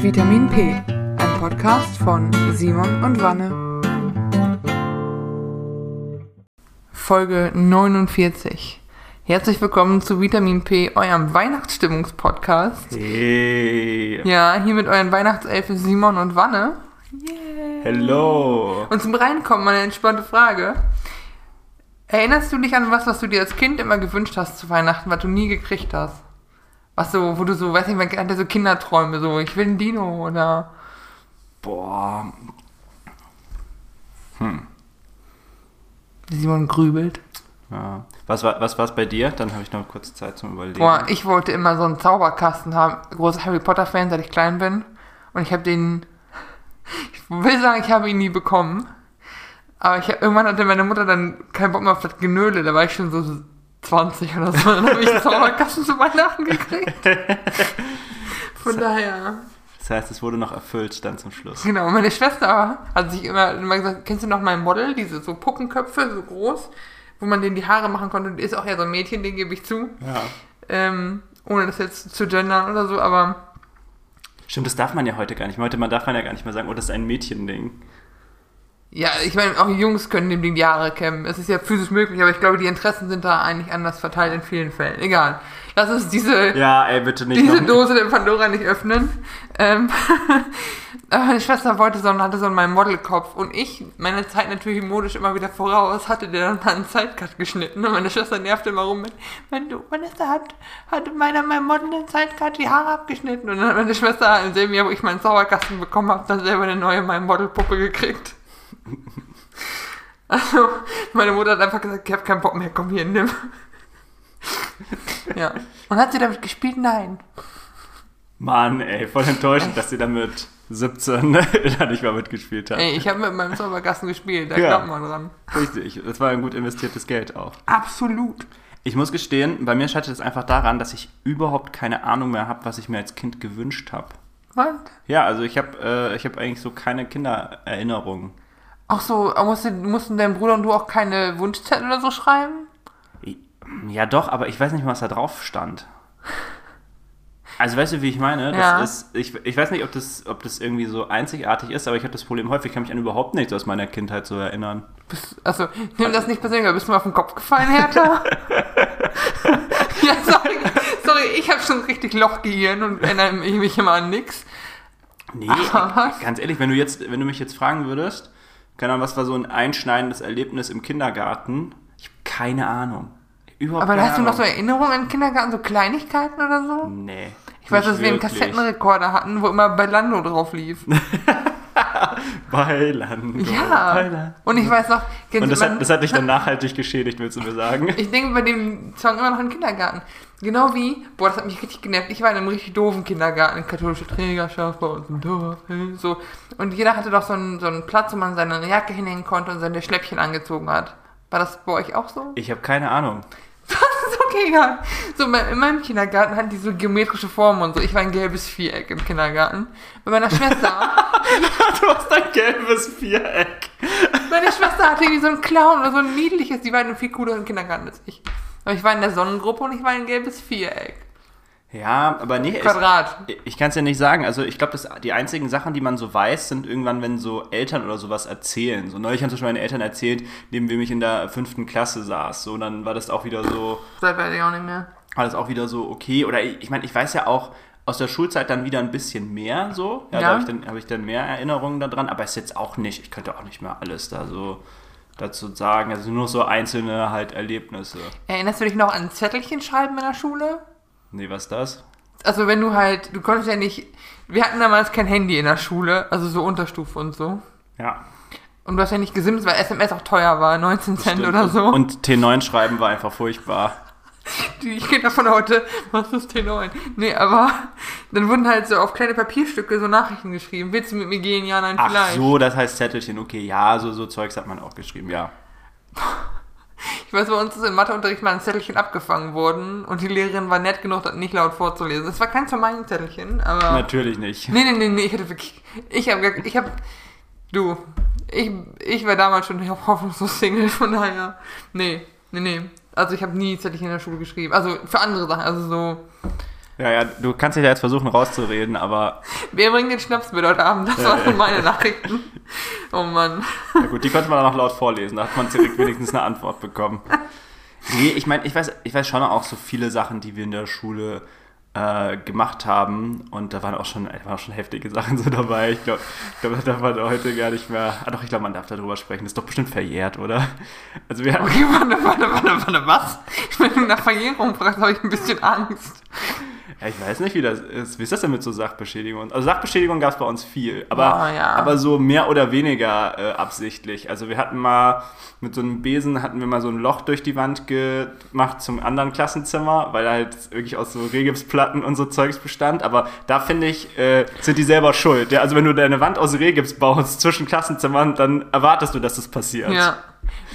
Vitamin P, ein Podcast von Simon und Wanne. Folge 49. Herzlich willkommen zu Vitamin P, eurem Weihnachtsstimmungspodcast. Hey. Ja, hier mit euren Weihnachtselfen Simon und Wanne. Yeah. Hello. Und zum Reinkommen eine entspannte Frage. Erinnerst du dich an was, was du dir als Kind immer gewünscht hast zu Weihnachten, was du nie gekriegt hast? Was so, wo du so, weiß nicht, man hatte so Kinderträume, so, ich will ein Dino oder. Boah. Simon grübelt. Ja. Was war was war's bei dir? Dann habe ich noch kurz Zeit zum Überlegen. Boah, ich wollte immer so einen Zauberkasten haben. Großer Harry Potter-Fan, seit ich klein bin. Und ich habe den. Ich will sagen, ich habe ihn nie bekommen. Aber ich, irgendwann hatte meine Mutter dann keinen Bock mehr auf das Genöle. Da war ich schon so 20 oder so. Dann habe ich einen Zauberkasten zu Weihnachten gekriegt. Von daher. Das heißt, es wurde noch erfüllt dann zum Schluss. Genau, meine Schwester hat sich immer, immer gesagt, kennst du noch mein Model, diese so Puppenköpfe, so groß, wo man denen die Haare machen konnte. Ist auch eher so ein Mädchen, den gebe ich zu. Ja. Ähm, ohne das jetzt zu gendern oder so, aber Stimmt, das darf man ja heute gar nicht mehr. Heute man darf man ja gar nicht mehr sagen, oh, das ist ein Mädchending. Ja, ich meine, auch Jungs können dem Ding die Haare kämmen. Es ist ja physisch möglich, aber ich glaube, die Interessen sind da eigentlich anders verteilt in vielen Fällen. Egal. Lass uns diese, Ja, ey, diese. Dose der Pandora nicht öffnen. Ähm, meine Schwester wollte so und hatte so in meinem Modelkopf und ich, meine Zeit natürlich modisch immer wieder voraus, hatte der dann einen Sidecut geschnitten und meine Schwester nervte immer rum mit, wenn du, Vanessa hat, hatte meiner meinem Model den Sidecut die Haare abgeschnitten und dann hat meine Schwester im selben Jahr, wo ich meinen Zauberkasten bekommen habe, dann selber eine neue mein Modelpuppe gekriegt. Also, meine Mutter hat einfach gesagt, ich habe keinen Bock mehr, komm hier, nimm. Ja. Und hat sie damit gespielt? Nein. Mann, ey, voll enttäuschend, dass sie damit 17 da nicht mal mitgespielt hat. Ey, ich habe mit meinem Zauberkasten gespielt, da Ja. glaubt man dran. Richtig, das war ein gut investiertes Geld auch. Absolut. Ich muss gestehen, bei mir scheitert es einfach daran, dass ich überhaupt keine Ahnung mehr habe, was ich mir als Kind gewünscht habe. Was? Ja, also ich habe äh, ich hab eigentlich so keine Kindererinnerungen. Ach so, musste, mussten dein Bruder und du auch keine Wunschzettel oder so schreiben? Ja, doch, aber ich weiß nicht mal, was da drauf stand. Also weißt du, wie ich meine? Das Ja. ist, ich, ich weiß nicht, ob das, ob das irgendwie so einzigartig ist, aber ich habe das Problem häufig, ich kann mich an überhaupt nichts aus meiner Kindheit so erinnern. Bist, also, nimm das nicht persönlich, aber bist du mal auf den Kopf gefallen, Hertha? ja, sorry, sorry, ich habe schon richtig Lochgehirn und erinnere mich immer an nix. Nee, Ach, ganz ehrlich, wenn du jetzt, wenn du mich jetzt fragen würdest, keine Ahnung, was war so ein einschneidendes Erlebnis im Kindergarten? Ich habe keine Ahnung. Überhaupt Aber keine hast du noch so Ahnung. Erinnerungen an den Kindergarten, so Kleinigkeiten oder so? Nee. Ich weiß, dass wir einen. Kassettenrekorder hatten, wo immer Bellando drauf lief. Bailando. Ja. Bailando. Und ich weiß noch, Und das hat, das hat dich dann nachhaltig geschädigt, willst du mir sagen? Ich denke bei dem Song immer noch im Kindergarten. Genau wie, boah, das hat mich richtig genervt. Ich war in einem richtig doofen Kindergarten, katholische Trägerschaft bei uns im Dorf. So. Und jeder hatte doch so einen, so einen Platz, wo man seine Jacke hinhängen konnte und seine Schläppchen angezogen hat. War das bei euch auch so? Ich habe keine Ahnung. Das ist okay, egal. So, in meinem- in meinem Kindergarten hatten die so geometrische Formen und so. Ich war ein gelbes Viereck im Kindergarten. Bei meiner Schwester, Du hast ein gelbes Viereck. meine Schwester hatte irgendwie so einen Clown oder so ein niedliches. Die war in einem viel cooleren Kindergarten als ich. Aber ich war in der Sonnengruppe und ich war ein gelbes Viereck. Ja, aber nee, Quadrat. ich, ich kann es ja nicht sagen. Also ich glaube, die einzigen Sachen, die man so weiß, sind irgendwann, wenn so Eltern oder sowas erzählen. So neulich haben zum Beispiel meine Eltern erzählt, neben wem ich in der fünften Klasse saß. So, dann war das auch wieder so, Das weiß ich auch nicht mehr. war das auch wieder so okay. Oder ich, ich meine, ich weiß ja auch aus der Schulzeit dann wieder ein bisschen mehr so. Ja, Ja. da habe ich, dann- habe ich dann mehr Erinnerungen daran, aber ist jetzt auch nicht, ich könnte auch nicht mehr alles da so dazu sagen. Also nur so einzelne halt Erlebnisse. Erinnerst du dich noch an Zettelchen schreiben in der Schule? Nee, was ist das? Also wenn du halt, du konntest ja nicht, wir hatten damals kein Handy in der Schule, also so Unterstufe und so. Ja. Und du hast ja nicht gesimst, weil SMS auch teuer war, 19 Cent Stimmt. oder so. Und T9 schreiben war einfach furchtbar. Die- ich kenne davon heute, was ist T9? Nee, aber dann wurden halt so auf kleine Papierstücke so Nachrichten geschrieben. Willst du mit mir gehen? Ja, nein, Ach vielleicht. so, das heißt Zettelchen. Okay, ja, so, so Zeugs hat man auch geschrieben, ja. Ich weiß, bei uns ist im Matheunterricht mal ein Zettelchen abgefangen worden und die Lehrerin war nett genug, das nicht laut vorzulesen. Es war kein von meinen Zettelchen, aber... Natürlich nicht. Nee, nee, nee, nee, ich hätte wirklich. Ich habe. Ich habe. Du. Ich, ich war damals schon hoffnungslos Single, von daher. Nee, nee, nee. Also ich habe nie Zettelchen in der Schule geschrieben. Also für andere Sachen. Also so. Ja, ja, du kannst dich da jetzt versuchen rauszureden, aber. Wer bringt den Schnaps mit heute Abend? Das waren meine Nachrichten. Oh Mann. Ja gut, die konnte man dann auch laut vorlesen, da hat man direkt wenigstens eine Antwort bekommen. Nee, ich meine, ich weiß, ich weiß schon auch so viele Sachen, die wir in der Schule äh, gemacht haben. Und da waren auch schon, waren auch schon heftige Sachen so dabei. Ich glaube, glaub, da darf man heute gar nicht mehr. Ah doch, ich glaube, man darf darüber sprechen. Das ist doch bestimmt verjährt, oder? Also wir hatten. Okay, warte, warte, warte, warte, was? Wenn du nach Verjährung fragst, habe ich ein bisschen Angst. Ja, ich weiß nicht, wie das ist. Wie ist das denn mit so Sachbeschädigung? Also Sachbeschädigung gab es bei uns viel, aber, oh, ja. aber so mehr oder weniger äh, absichtlich. Also wir hatten mal mit so einem Besen hatten wir mal so ein Loch durch die Wand gemacht zum anderen Klassenzimmer, weil halt wirklich aus so Rehgipsplatten und so Zeugs bestand. Aber da finde ich, äh, sind die selber schuld. Ja, also wenn du deine Wand aus Rehgips baust zwischen Klassenzimmern, dann erwartest du, dass das passiert. Ja.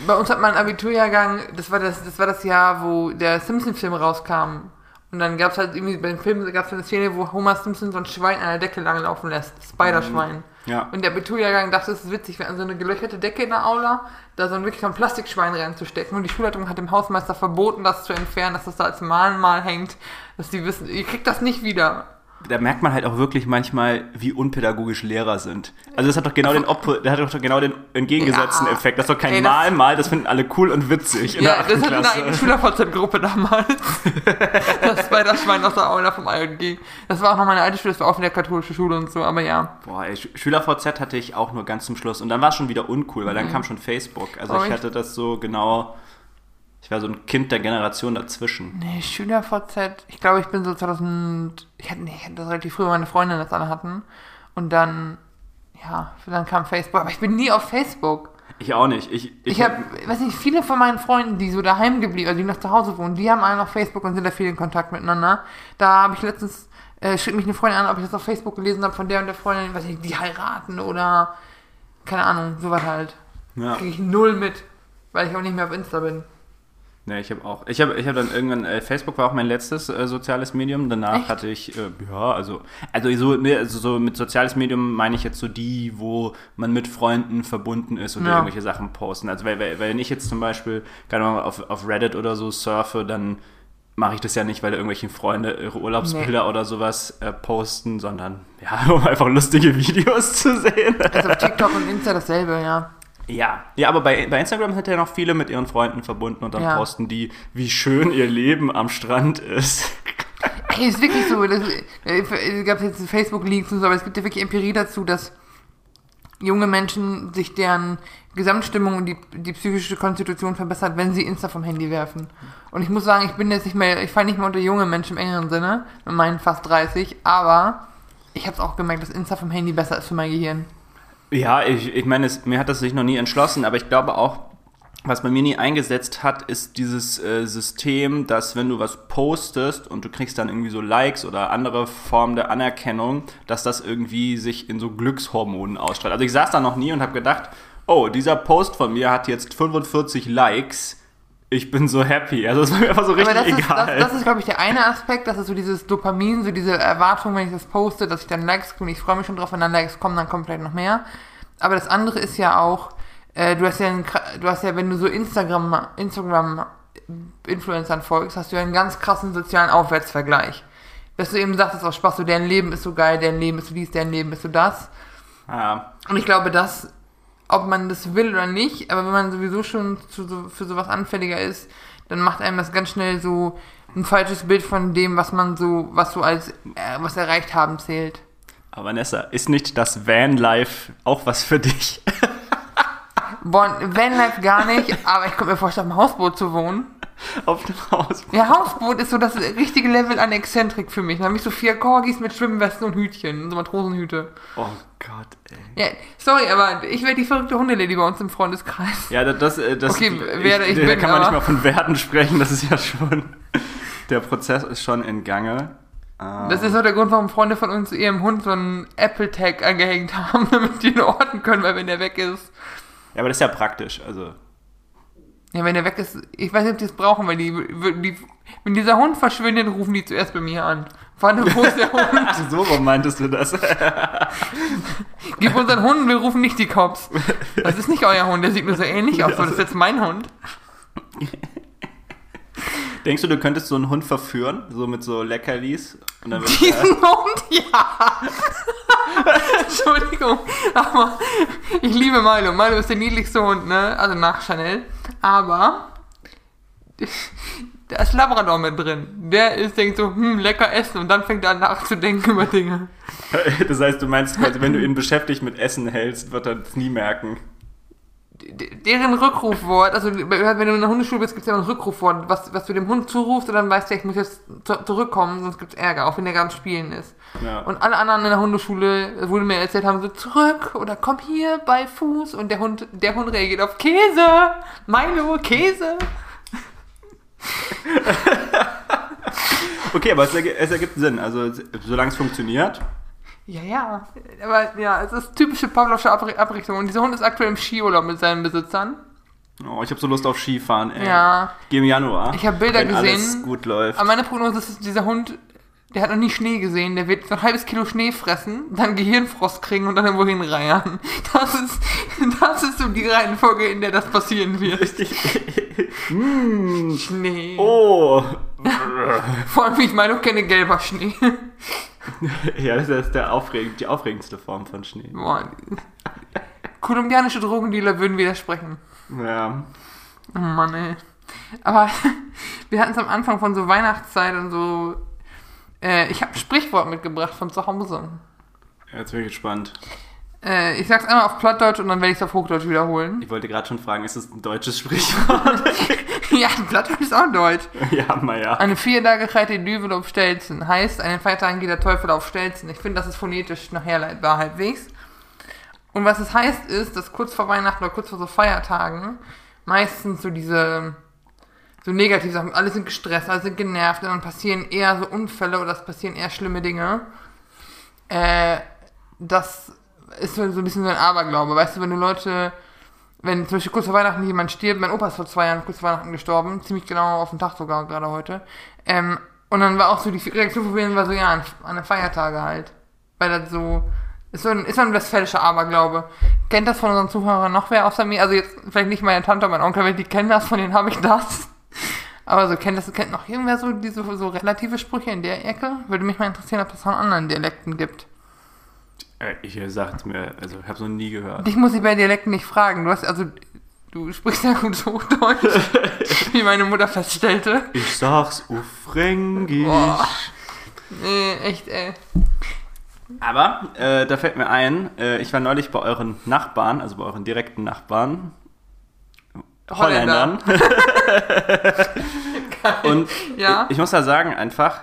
Bei uns hat mein Abiturjahrgang, das war das, das war das Jahr, wo der Simpson-Film rauskam. Und dann gab es halt irgendwie, bei den Filmen gab es eine Szene, wo Homer Simpson so ein Schwein an der Decke langlaufen lässt. Spider-Schwein. Mhm. Ja. Und der Abiturjahrgang dachte, es ist witzig, hatten so eine gelöcherte Decke in der Aula, da so ein wirklich so ein Plastikschwein reinzustecken. Und die Schulleitung hat dem Hausmeister verboten, das zu entfernen, dass das da als Mahnmal hängt, dass die wissen, ihr kriegt das nicht wieder da merkt man halt auch wirklich manchmal, wie unpädagogisch Lehrer sind. Also das hat doch genau den, Oppo, der hat doch genau den entgegengesetzten ja, Effekt. Das ist doch kein ey, Mal, Mal, das finden alle cool und witzig in ja, der das Klasse. hat eine Schüler-VZ-Gruppe damals. das war das Schwein aus der Aula vom IOG. Das war auch noch meine alte Schule, das war auch in der katholischen Schule und so, aber ja. Boah, ey, Schüler-VZ hatte ich auch nur ganz zum Schluss und dann war es schon wieder uncool, weil dann mhm. kam schon Facebook. Also oh, ich hatte das so genau ich war so ein Kind der Generation dazwischen. Nee, SchülerVZ. Ich glaube, ich bin so 2000. Ich hatte, nee, ich hatte das relativ früh, meine Freundin das alle hatten. Und dann, ja, dann kam Facebook. Aber ich bin nie auf Facebook. Ich auch nicht. Ich, ich, ich habe, weiß nicht, viele von meinen Freunden, die so daheim geblieben, also die noch zu Hause wohnen, die haben alle auf Facebook und sind da viel in Kontakt miteinander. Da habe ich letztens, äh, schrieb mich eine Freundin an, ob ich das auf Facebook gelesen habe von der und der Freundin, weiß nicht, die heiraten oder keine Ahnung, sowas halt. Ja. Kriege ich null mit, weil ich auch nicht mehr auf Insta bin. Ne, ich habe auch. Ich habe ich hab dann irgendwann. Äh, Facebook war auch mein letztes äh, soziales Medium. Danach Echt? hatte ich. Äh, ja, also. Also so, ne, also so mit soziales Medium meine ich jetzt so die, wo man mit Freunden verbunden ist und ja. irgendwelche Sachen posten. Also, weil, weil, wenn ich jetzt zum Beispiel, keine Ahnung, auf, auf Reddit oder so surfe, dann mache ich das ja nicht, weil irgendwelche Freunde ihre Urlaubsbilder nee. oder sowas äh, posten, sondern ja, um einfach lustige Videos zu sehen. Also auf TikTok und Insta dasselbe, ja. Ja, ja, aber bei, bei Instagram sind ja noch viele mit ihren Freunden verbunden und dann ja. posten die, wie schön ihr Leben am Strand ist. Ey, ist wirklich so. Das, äh, es gab jetzt Facebook-Leaks und so, aber es gibt ja wirklich Empirie dazu, dass junge Menschen sich deren Gesamtstimmung und die, die psychische Konstitution verbessert, wenn sie Insta vom Handy werfen. Und ich muss sagen, ich bin jetzt nicht mehr, ich falle nicht mehr unter junge Menschen im engeren Sinne, mit meinen fast 30, aber ich habe es auch gemerkt, dass Insta vom Handy besser ist für mein Gehirn. Ja, ich, ich meine, mir hat das sich noch nie entschlossen, aber ich glaube auch, was bei mir nie eingesetzt hat, ist dieses äh, System, dass wenn du was postest und du kriegst dann irgendwie so Likes oder andere Formen der Anerkennung, dass das irgendwie sich in so Glückshormonen ausstrahlt. Also ich saß da noch nie und habe gedacht, oh, dieser Post von mir hat jetzt 45 Likes. Ich bin so happy. Also es war mir einfach so richtig das egal. Ist, das, das ist, glaube ich, der eine Aspekt, das ist so dieses Dopamin, so diese Erwartung, wenn ich das poste, dass ich dann Likes kriege. Ich freue mich schon drauf, wenn dann Likes kommen, dann kommt vielleicht noch mehr. Aber das andere ist ja auch, äh, du hast ja, einen, du hast ja, wenn du so Instagram, Instagram Influencern folgst, hast du ja einen ganz krassen sozialen Aufwärtsvergleich. Dass du eben sagst, das ist auch Spaß, so deren Leben ist so geil, deren Leben ist so dies, deren Leben ist so das. Ja. Und ich glaube, dass, ob man das will oder nicht, aber wenn man sowieso schon zu, für sowas anfälliger ist, dann macht einem das ganz schnell so ein falsches Bild von dem, was man so, was so als äh, was erreicht haben zählt. Aber Vanessa, ist nicht das Vanlife auch was für dich? Boah, Vanlife gar nicht, aber ich könnte mir vorstellen, auf einem Hausboot zu wohnen. Auf dem Hausboot? Ja, Hausboot ist so das richtige Level an Exzentrik für mich. Da habe ich so vier Corgis mit Schwimmwesten und Hütchen, so Matrosenhüte. Oh Gott, ey. Ja, sorry, aber ich wäre die verrückte Hundelady bei uns im Freundeskreis. Ja, das, das, das okay, werde ich, ich Da kann man nicht mal von Werten sprechen, das ist ja schon, der Prozess ist schon in Gange. Das ist auch der Grund, warum Freunde von uns ihrem Hund so einen Apple-Tag angehängt haben, damit die ihn orten können, weil wenn der weg ist. Ja, aber das ist ja praktisch, also. Ja, wenn der weg ist, ich weiß nicht, ob die es brauchen, weil die, die, wenn dieser Hund verschwindet, rufen die zuerst bei mir an. Warte, wo ist der Hund? so rum meintest du das? Gib unseren Hund, wir rufen nicht die Cops. Das ist nicht euer Hund, der sieht nur so ähnlich aus, ja, das ist jetzt mein Hund. Denkst du, du könntest so einen Hund verführen? So mit so Leckerlis? Und dann Diesen Hund, ja. Entschuldigung, aber ich liebe Milo. Milo ist der niedlichste Hund, ne? Also nach Chanel. Aber da ist Labrador mit drin. Der ist, denkt so, hm, lecker essen und dann fängt er an nachzudenken über Dinge. das heißt, du meinst quasi, wenn du ihn beschäftigt mit Essen hältst, wird er es nie merken. Deren Rückrufwort, also wenn du in der Hundeschule bist, gibt es ja ein Rückrufwort, was, was du dem Hund zurufst und dann weißt du, ich muss jetzt zu- zurückkommen, sonst gibt es Ärger, auch wenn der gerade am Spielen ist. Ja. Und alle anderen in der Hundeschule, wurde mir erzählt, haben so zurück oder komm hier bei Fuß und der Hund, der Hund reagiert auf Käse, Milo, Käse. Okay, aber es ergibt Sinn. Also, solange es funktioniert. Ja, ja. Aber ja, es ist typische Pavlovsche Abri- Abrichtung. Und dieser Hund ist aktuell im Skiurlaub mit seinen Besitzern. Oh, ich habe so Lust auf Skifahren, ey. Ja. Geh im Januar. Ich hab Bilder wenn alles gesehen. gut läuft. Aber meine Prognose ist, dieser Hund, der hat noch nie Schnee gesehen. Der wird so ein halbes Kilo Schnee fressen, dann Gehirnfrost kriegen und dann irgendwo hinreiern. Das ist, das ist so die Reihenfolge, in der das passieren wird. mm, Schnee. oh. Vor allem, wie ich meine, kenne gelber Schnee. ja, das ist der aufregend, die aufregendste Form von Schnee. Boah. Kolumbianische Drogendealer würden widersprechen. Ja. Oh Mann, ey. Aber wir hatten es am Anfang von so Weihnachtszeit und so. Äh, ich habe ein Sprichwort mitgebracht von zu Hause. Jetzt bin ich gespannt. Äh, ich sag's einmal auf Plattdeutsch und dann werde ich es auf Hochdeutsch wiederholen. Ich wollte gerade schon fragen, ist das ein deutsches Sprichwort? ja, Plattdeutsch ist auch Deutsch. ja, mal ja. Eine vier Tage reite die Düvel auf Stelzen. Heißt, an den Feiertagen geht der Teufel auf Stelzen. Ich finde, das ist phonetisch noch herleitbar halbwegs. Und was es heißt, ist, dass kurz vor Weihnachten oder kurz vor so Feiertagen meistens so diese so negative Sachen, alle sind gestresst, alle sind genervt und dann passieren eher so Unfälle oder es passieren eher schlimme Dinge. Äh, das ist so ein bisschen so ein Aberglaube. Weißt du, wenn du Leute, wenn zum Beispiel kurz vor Weihnachten jemand stirbt, mein Opa ist vor zwei Jahren kurz vor Weihnachten gestorben, ziemlich genau auf den Tag sogar, gerade heute. Ähm, und dann war auch so die Reaktion von mir war so, ja, an, an den Feiertage halt. Weil das so, ist so ein, ist so ein westfälischer Aberglaube. Kennt das von unseren Zuhörern noch wer außer mir? Also jetzt vielleicht nicht meine Tante, mein Onkel, weil die kennen das, von denen habe ich das. Aber so kennt das, kennt noch irgendwer so diese so relative Sprüche in der Ecke? Würde mich mal interessieren, ob es von anderen Dialekten gibt. Ich sag's mir, also ich hab's noch nie gehört. Dich muss ich bei Dialekten nicht fragen. Du hast, also, du sprichst sehr gut Hochdeutsch, wie meine Mutter feststellte. Ich sag's auf Fränkisch. Boah. Nee, echt, ey. Aber äh, da fällt mir ein, äh, ich war neulich bei euren Nachbarn, also bei euren direkten Nachbarn, Holländer. Holländern. Und Ja. ich, ich muss da sagen, einfach,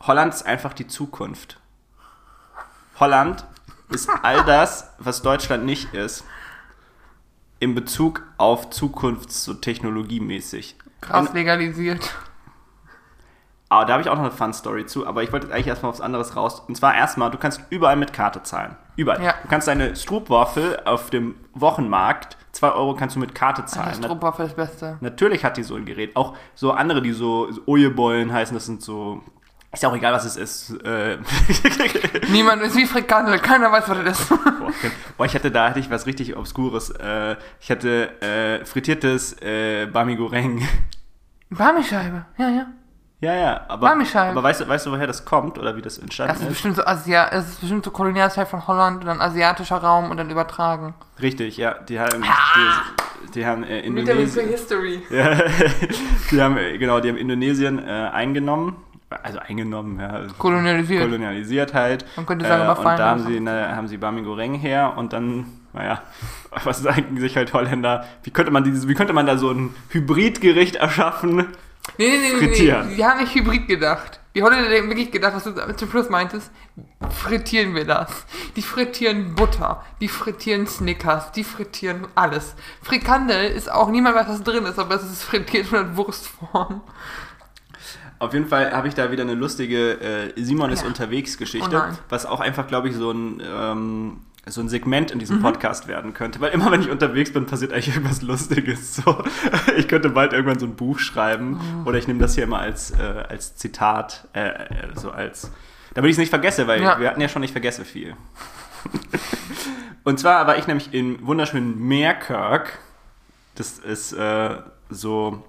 Holland ist einfach die Zukunft. Holland ist all das, was Deutschland nicht ist, in Bezug auf Zukunfts- so technologiemäßig. Krass legalisiert. Aber da habe ich auch noch eine Fun-Story zu, aber ich wollte jetzt eigentlich erstmal aufs anderes raus. Und zwar erstmal, du kannst überall mit Karte zahlen. Überall. Ja. Du kannst deine Stroopwafel auf dem Wochenmarkt, 2 Euro kannst du mit Karte zahlen. Na, Strumpfwaffe ist das Beste. natürlich hat die so ein Gerät. Auch so andere, die so, so Ojebollen heißen, das sind so. Ist ja auch egal, was es ist. Äh, Niemand ist wie Frikandel, keiner weiß, was das ist. Boah, boah, ich hatte da hatte ich was richtig Obskures. Äh, ich hatte äh, frittiertes äh, Bami Goreng. Barmischeibe, ja, ja. Ja, ja, aber, aber weißt, du, weißt du, woher das kommt oder wie das entstanden Das ist bestimmt so Asia, es ist bestimmt so Kolonialzeit von Holland und dann asiatischer Raum und dann übertragen. Richtig, ja. Die haben, die, die haben äh, Indonesien. History. Ja, die haben, äh, genau, die haben Indonesien äh, eingenommen. Also eingenommen, ja. Kolonialisiert. Kolonialisiert halt. Man könnte sagen, äh, Und da haben sie, ne, haben sie Bami Goreng her und dann, naja, was sagen sich halt Holländer? Wie könnte man dieses, wie könnte man da so ein Hybridgericht erschaffen? Nee, nee, nee, nee, Frittieren. nee. Die haben nicht Hybrid gedacht. Die Holländer haben wirklich gedacht, was du zum Schluss meintest, frittieren wir das. Die frittieren Butter, die frittieren Snickers, die frittieren alles. Frikandel ist auch niemand weiß, was drin ist, aber es ist frittiert in Wurstform. Auf jeden Fall habe ich da wieder eine lustige äh, Simon ist Ja. unterwegs Geschichte, Oh was auch einfach, glaube ich, so ein, ähm, so ein Segment in Mhm. diesem Podcast werden könnte. Weil immer, wenn ich unterwegs bin, passiert eigentlich irgendwas Lustiges. So, ich könnte bald irgendwann so ein Buch schreiben Oh. oder ich nehme das hier immer als, äh, als Zitat, äh, äh, so als, damit ich es nicht vergesse, weil Ja. wir hatten ja schon, ich vergesse viel. Und zwar war ich nämlich in wunderschönen Meerkirk. Das ist äh, so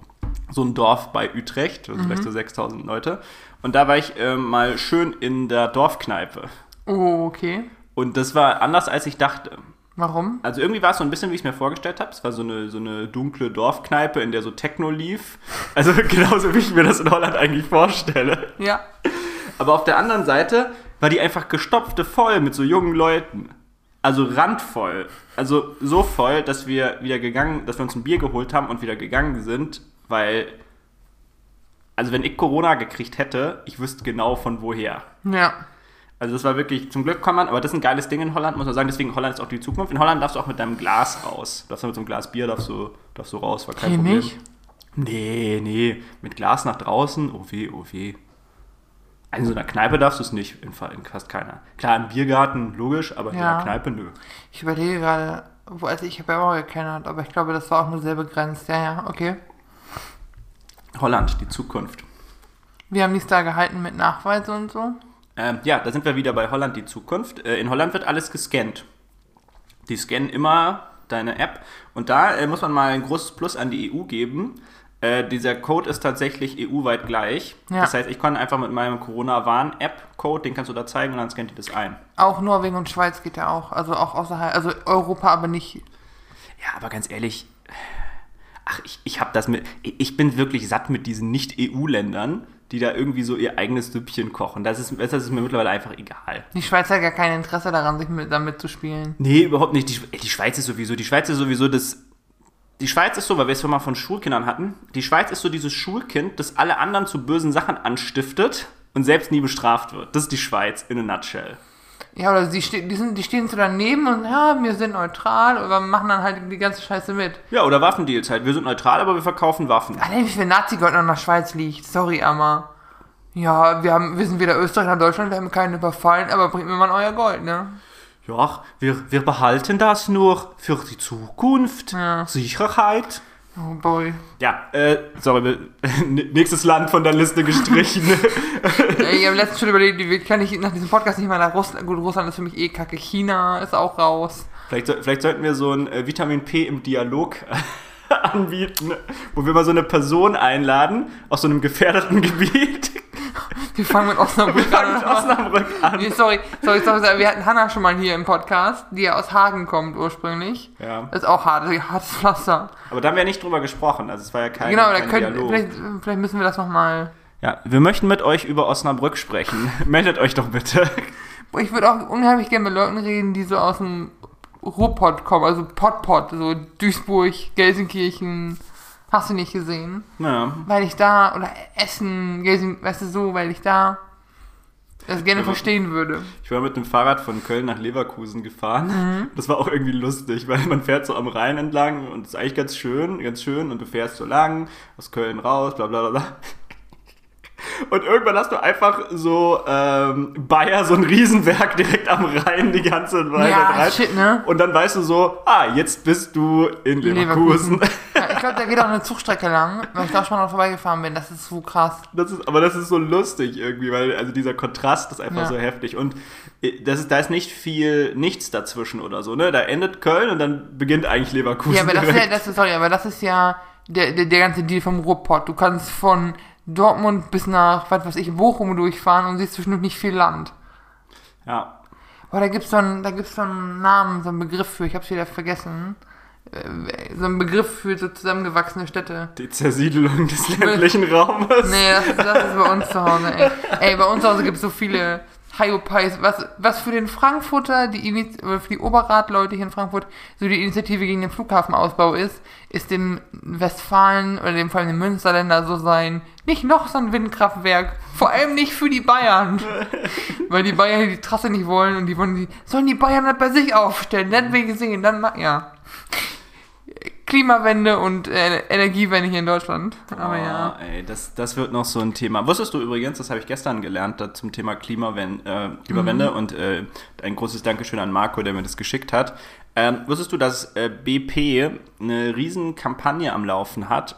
so ein Dorf bei Utrecht, also vielleicht so 6000 Leute. Und da war ich äh, mal schön in der Dorfkneipe. Oh, okay. Und das war anders, als ich dachte. Warum? Also irgendwie war es so ein bisschen, wie ich es mir vorgestellt habe. Es war so eine, so eine dunkle Dorfkneipe, in der so Techno lief. Also genauso, wie ich mir das in Holland eigentlich vorstelle. Ja. Aber auf der anderen Seite war die einfach gestopfte voll mit so jungen Leuten. Also randvoll. Also so voll, dass wir wieder gegangen, dass wir uns ein Bier geholt haben und wieder gegangen sind, weil, also wenn ich Corona gekriegt hätte, ich wüsste genau von woher. Ja. Also das war wirklich, zum Glück kann man, aber das ist ein geiles Ding in Holland, muss man sagen, deswegen Holland ist auch die Zukunft. In Holland darfst du auch mit deinem Glas raus. Darfst du mit so einem Glas Bier, darfst du, darfst du raus, war kein Hier Problem. nicht? Nee, nee, mit Glas nach draußen, oh weh, oh weh. In so einer Kneipe darfst du es nicht, in, fa- in fast keiner. Klar, im Biergarten, logisch, aber in Ja. einer Kneipe, nö. Ich überlege gerade, wo, also ich habe ja auch gekennert, aber ich glaube, das war auch nur sehr begrenzt. Ja, ja, okay. Holland, die Zukunft. Wir haben dies da gehalten mit Nachweis und so. Ähm, ja, da sind wir wieder bei Holland, die Zukunft. Äh, in Holland wird alles gescannt. Die scannen immer deine App. Und da äh, muss man mal ein großes Plus an die EU geben. Äh, dieser Code ist tatsächlich EU-weit gleich. Ja. Das heißt, ich kann einfach mit meinem Corona-Warn-App-Code, den kannst du da zeigen und dann scannt die das ein. Auch Norwegen und Schweiz geht ja auch. Also auch außerhalb, also Europa, aber nicht. Ja, aber ganz ehrlich, ach, ich, ich habe das mit, ich bin wirklich satt mit diesen Nicht-EU-Ländern, die da irgendwie so ihr eigenes Süppchen kochen. Das ist, das ist mir mittlerweile einfach egal. Die Schweiz hat gar kein Interesse daran, sich mit, damit zu spielen. Nee, überhaupt nicht. Die, die Schweiz ist sowieso, die Schweiz ist sowieso das. Die Schweiz ist so, weil wir es schon mal von Schulkindern hatten. Die Schweiz ist so dieses Schulkind, das alle anderen zu bösen Sachen anstiftet und selbst nie bestraft wird. Das ist die Schweiz in a nutshell. Ja, oder die, ste die, sind, die stehen so daneben und ja, wir sind neutral, aber machen dann halt die ganze Scheiße mit. Ja, oder Waffendeals halt. Wir sind neutral, aber wir verkaufen Waffen. Allein wie viel Nazi-Gold noch in der Schweiz liegt. Sorry, Amma. Ja, wir, haben, wir sind weder Österreich noch Deutschland, wir haben keinen überfallen, aber bringt mir mal euer Gold, ne? Ja, wir, wir behalten das nur für die Zukunft. Ja. Sicherheit. Oh boy. Ja, äh, sorry, nächstes Land von der Liste gestrichen. Ich habe letztens schon überlegt, wie kann ich nach diesem Podcast nicht mal nach Russland. Gut, Russland ist für mich eh kacke. China ist auch raus. vielleicht, vielleicht sollten wir so ein äh, Vitamin P im Dialog anbieten, wo wir mal so eine Person einladen aus so einem gefährdeten Gebiet. Wir fangen mit Osnabrück Wir fangen mit an. Osnabrück an. Nee, sorry, sorry, sorry, sorry, wir hatten Hannah schon mal hier im Podcast, die ja aus Hagen kommt ursprünglich. Ja. Das ist auch hart, hartes Pflaster. Aber da haben wir nicht drüber gesprochen, also es war ja kein, genau, da kein könnt, Dialog. vielleicht, vielleicht müssen wir das nochmal. Ja, wir möchten mit euch über Osnabrück sprechen. Meldet euch doch bitte. Ich würde auch unheimlich gerne mit Leuten reden, die so aus dem Ruhrpott kommen, also Pottpott, so Duisburg, Gelsenkirchen, hast du nicht gesehen. Ja. Weil ich da, oder Essen, weißt du so, weil ich da das gerne Ja, verstehen würde. Ich war mit dem Fahrrad von Köln nach Leverkusen gefahren. Mhm. Das war auch irgendwie lustig, weil man fährt so am Rhein entlang und es ist eigentlich ganz schön, ganz schön und du fährst so lang, aus Köln raus, bla bla bla bla. Und irgendwann hast du einfach so ähm, Bayer, so ein Riesenwerk direkt am Rhein die ganze Weile Ja, rein. shit, ne? Und dann weißt du so, ah, jetzt bist du in Leverkusen. Ich glaube, da geht auch eine Zugstrecke lang, weil ich da schon mal vorbeigefahren bin. Das ist so krass. Das ist, aber das ist so lustig irgendwie, weil also dieser Kontrast ist einfach Ja. so heftig. Und äh, das ist, da ist nicht viel, nichts dazwischen oder so, ne? Da endet Köln und dann beginnt eigentlich Leverkusen. Ja, aber das ist ja, das ist, sorry, aber das ist ja der, der, der ganze Deal vom Ruhrpott. Du kannst von Dortmund bis nach, was weiß ich, Bochum durchfahren und siehst zwischendurch nicht viel Land. ja. Boah, da gibt's so einen, da gibt's so einen Namen, so einen Begriff für, ich hab's wieder vergessen. Äh, So einen Begriff für so zusammengewachsene Städte. Die Zersiedelung des ländlichen Raumes. Nee, das, das ist bei uns zu Hause, ey. Ey, bei uns zu Hause gibt's so viele Hyopies. Was, was für den Frankfurter, die für die Oberrat-Leute hier in Frankfurt, so die Initiative gegen den Flughafenausbau ist, ist dem Westfalen oder dem Fall dem Münsterländer so sein, nicht noch so ein Windkraftwerk. Vor allem nicht für die Bayern. Weil die Bayern die Trasse nicht wollen und die wollen die, sollen die Bayern das bei sich aufstellen. Dann wir gesehen, dann ma- ja. Klimawende und äh, Energiewende hier in Deutschland. Aber ja. Oh, ey, das, das wird noch so ein Thema. Wusstest du übrigens, das habe ich gestern gelernt, zum Thema Klimawen äh, Klimawende Mhm. und äh, ein großes Dankeschön an Marco, der mir das geschickt hat. Ähm, wusstest du, dass äh, BP eine riesen Kampagne am Laufen hat,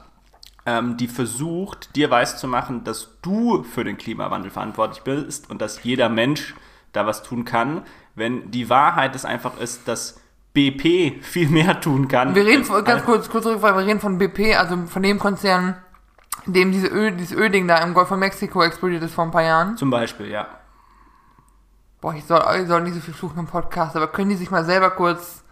ähm, die versucht, dir weiszumachen, dass du für den Klimawandel verantwortlich bist und dass jeder Mensch da was tun kann, wenn die Wahrheit es einfach ist, dass BP viel mehr tun kann. Wir reden von, ganz all- kurz, kurz Rückfrage, wir reden von BP, also von dem Konzern, dem diese Öl, dieses Ölding da im Golf von Mexiko explodiert ist vor ein paar Jahren. Zum Beispiel, ja. Boah, ich soll, ich soll nicht so viel fluchen im Podcast, aber können die sich mal selber kurz.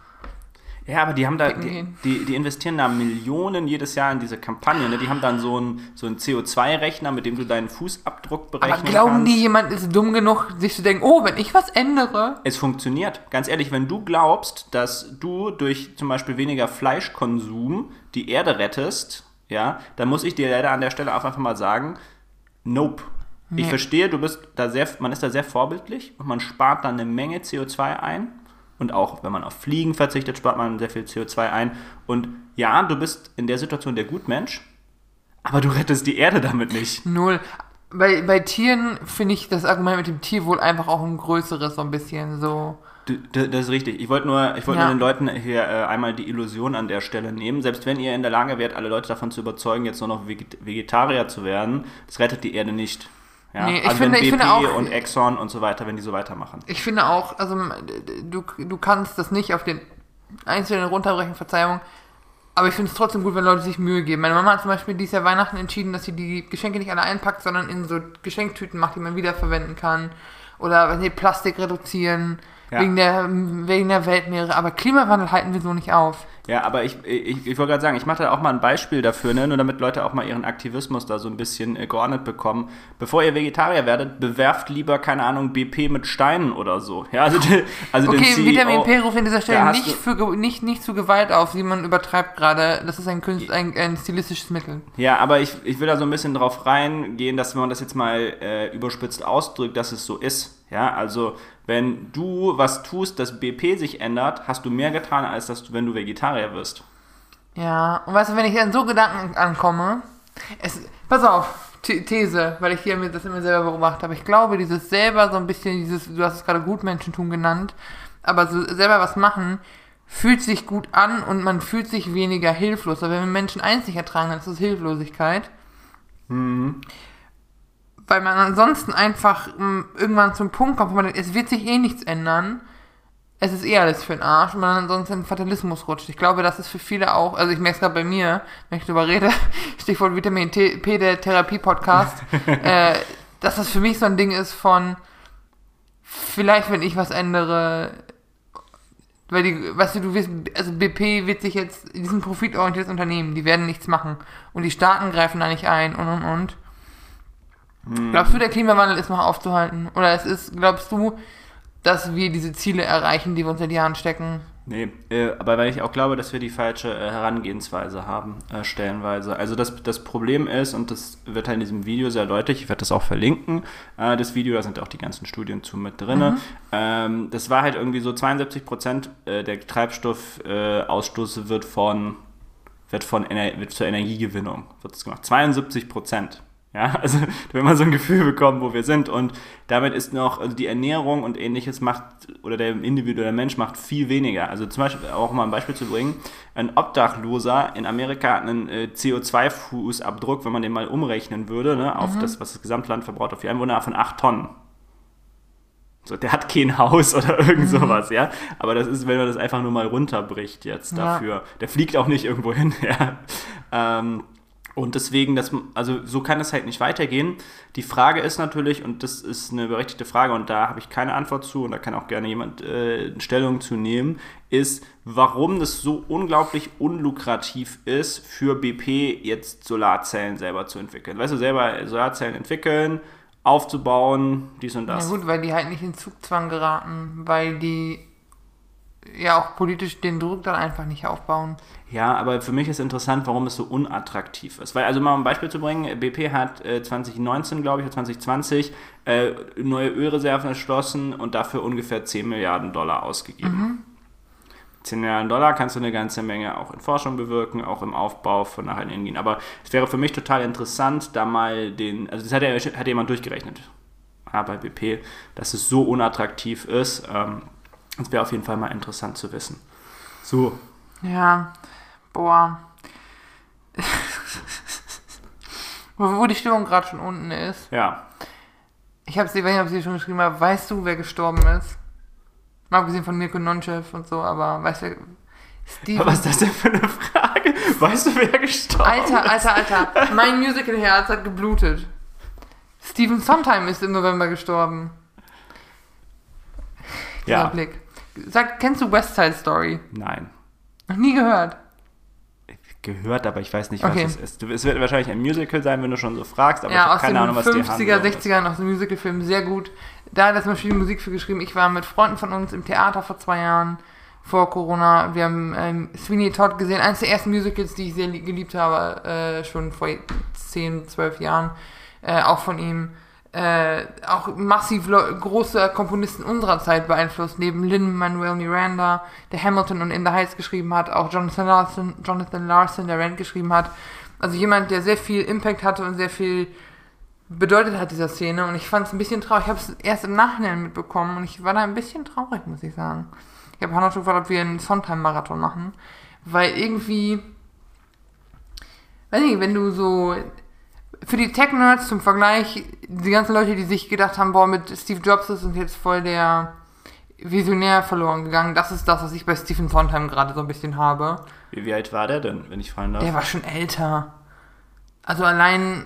Ja, aber die haben da, die, die, die investieren da Millionen jedes Jahr in diese Kampagne. Ne? Die haben dann so einen so einen CO2-Rechner, mit dem du deinen Fußabdruck berechnen Aber glauben kannst. die, jemand ist dumm genug, sich zu denken, oh, wenn ich was ändere. Es funktioniert. Ganz ehrlich, wenn du glaubst, dass du durch zum Beispiel weniger Fleischkonsum die Erde rettest, ja, dann muss ich dir leider an der Stelle auch einfach mal sagen, nope. Ich Nee. verstehe, du bist da sehr, man ist da sehr vorbildlich und man spart dann eine Menge CO2 ein. Und auch wenn man auf Fliegen verzichtet, spart man sehr viel CO2 ein. Und ja, du bist in der Situation der Gutmensch, aber du rettest die Erde damit nicht. Null. Bei, bei Tieren finde ich das Argument mit dem Tierwohl einfach auch ein größeres, so ein bisschen so. Das ist richtig. Ich wollte nur, ich wollte Ja. nur den Leuten hier äh, einmal die Illusion an der Stelle nehmen. Selbst wenn ihr in der Lage wärt, alle Leute davon zu überzeugen, jetzt nur noch Veget Vegetarier zu werden, das rettet die Erde nicht. Ja? Nee, ich also finde- wenn ich BP finde auch- und Exxon und so weiter, wenn die so weitermachen. Ich finde auch, also du, du kannst das nicht auf den Einzelnen runterbrechen, Verzeihung. Aber ich finde es trotzdem gut, wenn Leute sich Mühe geben. Meine Mama hat zum Beispiel dieses Jahr Weihnachten entschieden, dass sie die Geschenke nicht alle einpackt, sondern in so Geschenktüten macht, die man wiederverwenden kann. Oder wenn sie Plastik reduzieren, Ja. wegen, der, wegen der Weltmeere. Aber Klimawandel halten wir so nicht auf. Ja, aber ich, ich, ich wollte gerade sagen, ich mache da auch mal ein Beispiel dafür, ne? nur damit Leute auch mal ihren Aktivismus da so ein bisschen äh, geordnet bekommen. Bevor ihr Vegetarier werdet, bewerft lieber, keine Ahnung, BP mit Steinen oder so. Ja, also, die- also den Okay, CEO, Vitamin P ruft an dieser Stelle nicht, für, nicht, nicht zu Gewalt auf, wie man übertreibt gerade. Das ist ein, Künst, ein, ein stilistisches Mittel. Ja, aber ich, ich will da so ein bisschen drauf reingehen, dass wenn man das jetzt mal äh, überspitzt ausdrückt, dass es so ist. Ja, also wenn du was tust, dass BP sich ändert, hast du mehr getan, als dass du, wenn du Vegetarier wirst. Ja, und weißt du, wenn ich an so Gedanken ankomme, es, pass auf, The- These, weil ich hier mir das immer selber beobachtet habe. Ich glaube, dieses selber so ein bisschen, dieses, du hast es gerade Gutmenschentum genannt, aber so selber was machen, fühlt sich gut an und man fühlt sich weniger hilflos. Aber wenn wir Menschen einzig ertragen, dann ist das Hilflosigkeit. Weil man ansonsten einfach mm, irgendwann zum Punkt kommt, wo man denkt, es wird sich eh nichts ändern. Es ist eh alles für den Arsch und man ansonsten in Fatalismus rutscht. Ich glaube, das ist für viele auch, also ich merke es gerade bei mir, wenn ich drüber rede, Stichwort Vitamin T, P, der Therapie-Podcast, äh, dass das für mich so ein Ding ist von, vielleicht wenn ich was ändere, weil die, weißt du, du wirst, also BP wird sich jetzt, die sind ein profitorientiertes Unternehmen, die werden nichts machen. Und die Staaten greifen da nicht ein und und und. Glaubst du, der Klimawandel ist noch aufzuhalten? Oder es ist, glaubst du, dass wir diese Ziele erreichen, die wir uns seit Jahren stecken? Nee, äh, aber weil ich auch glaube, dass wir die falsche äh, Herangehensweise haben, äh, stellenweise. Also das, das Problem ist, und das wird halt in diesem Video sehr deutlich, ich werde das auch verlinken, äh, das Video, da sind auch die ganzen Studien zu mit drin. Ähm, das war halt irgendwie so 72 Prozent äh, der Treibstoffausstoße äh, wird von wird von Ener wird zur Energiegewinnung wird das gemacht. 72 Prozent. Ja, also wenn man so ein Gefühl bekommt, wo wir sind und damit ist noch also die Ernährung und ähnliches macht oder der individuelle Mensch macht viel weniger. Also zum Beispiel auch mal ein Beispiel zu bringen: Ein Obdachloser in Amerika hat einen äh, CO2-Fußabdruck, wenn man den mal umrechnen würde, ne, auf das, was das Gesamtland verbraucht auf die Einwohner von 8 Tonnen. So, der hat kein Haus oder irgend sowas, ja. Aber das ist, wenn man das einfach nur mal runterbricht jetzt Ja. dafür. Der fliegt auch nicht irgendwo hin, ja. Ähm, und deswegen, das, also so kann es halt nicht weitergehen. Die Frage ist natürlich, und das ist eine berechtigte Frage, und da habe ich keine Antwort zu, und da kann auch gerne jemand äh, Stellung zu nehmen, ist, warum das so unglaublich unlukrativ ist, für BP jetzt Solarzellen selber zu entwickeln. Weißt du, selber Solarzellen entwickeln, aufzubauen, dies und das. gut, weil die halt nicht in Zugzwang geraten, weil die ja auch politisch den Druck dann einfach nicht aufbauen. Ja, aber für mich ist interessant, warum es so unattraktiv ist. Weil, also mal um ein Beispiel zu bringen, BP hat äh, 2019, glaube ich, oder 2020 äh, neue Ölreserven erschlossen und dafür ungefähr 10 Milliarden Dollar ausgegeben. 10 Milliarden Dollar kannst du eine ganze Menge auch in Forschung bewirken, auch im Aufbau von nachhaltigen Energien. Aber es wäre für mich total interessant, da mal den, also das hat, ja, hat jemand durchgerechnet, ah, bei BP, dass es so unattraktiv ist. Ähm, das wäre auf jeden Fall mal interessant zu wissen. So, Ja, boah. wo, die Stimmung gerade schon unten ist. ja. Ich habe sie, ich nicht, ob sie schon geschrieben habe, weißt du, wer gestorben ist? Mal abgesehen von Mirko Nonchev und so, aber weißt du, Steven. Was ist das denn für eine Frage? Weißt du, wer gestorben Alter, ist? Alter, Alter. Mein Musical-Herz hat geblutet. Stephen Sondheim ist im November gestorben. Ja, Blick. Sag, kennst du West Side Story? nein. Noch nie gehört. Gehört, aber ich weiß nicht, was Okay. es ist. Es wird wahrscheinlich ein Musical sein, wenn du schon so fragst, aber ich ja, habe aus keine den Ahnung, was die 50er, Handlung ist. 60er, aus dem Musicalfilm, sehr gut. Da hat er zum Beispiel die Musik für geschrieben. Ich war mit Freunden von uns im Theater vor zwei Jahren, vor Corona. Wir haben ähm, Sweeney Todd gesehen, eines der ersten Musicals, die ich sehr li- geliebt habe, äh, schon vor 10, 12 Jahren, äh, auch von ihm. Äh, auch massiv große Komponisten unserer Zeit beeinflusst, neben Lin-Manuel Miranda, der Hamilton und In the Heights geschrieben hat, auch Jonathan Larson, Jonathan Larson, der Rand geschrieben hat. Also jemand, der sehr viel Impact hatte und sehr viel bedeutet hat dieser Szene und ich fand es ein bisschen traurig. Ich habe es erst im Nachhinein mitbekommen und ich war da ein bisschen traurig, muss ich sagen. Ich habe Hannah schon gefragt, ob wir einen Sondheim-Marathon machen, weil irgendwie, weiß nicht, wenn du so für die Tech-Nerds zum Vergleich, die ganzen Leute, die sich gedacht haben, boah, mit Steve Jobs ist uns jetzt voll der Visionär verloren gegangen, das ist das, was ich bei Stephen Sondheim gerade so ein bisschen habe. Wie, wie alt war der denn, wenn ich fragen darf? Der war schon älter. Also allein,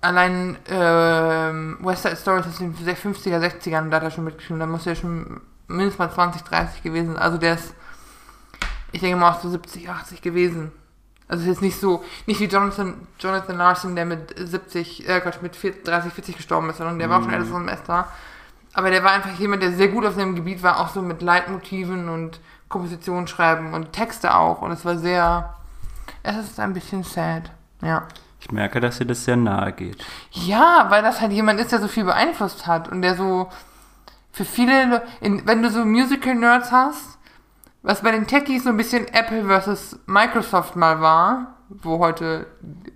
allein ähm, West Side Story ist in den 50er, 60ern, da hat er schon mitgeschrieben. Da muss er schon mindestens mal 20, 30 gewesen. Also der ist, ich denke mal, auch so 70, 80 gewesen. Also ist jetzt nicht so, nicht wie Jonathan, Jonathan Larson, der mit 70, äh Gott, mit 40, 30, 40 gestorben ist, sondern der war auch schon älter so ein Semester. Aber der war einfach jemand, der sehr gut auf seinem Gebiet war, auch so mit Leitmotiven und Komposition schreiben und Texte auch. Und es war sehr, es ist ein bisschen sad. Ja. Ich merke, dass dir das sehr nahe geht. Ja, weil das halt jemand ist, der so viel beeinflusst hat und der so für viele, Le- in, wenn du so Musical-Nerds hast, was bei den Techies so ein bisschen Apple versus Microsoft mal war, wo heute,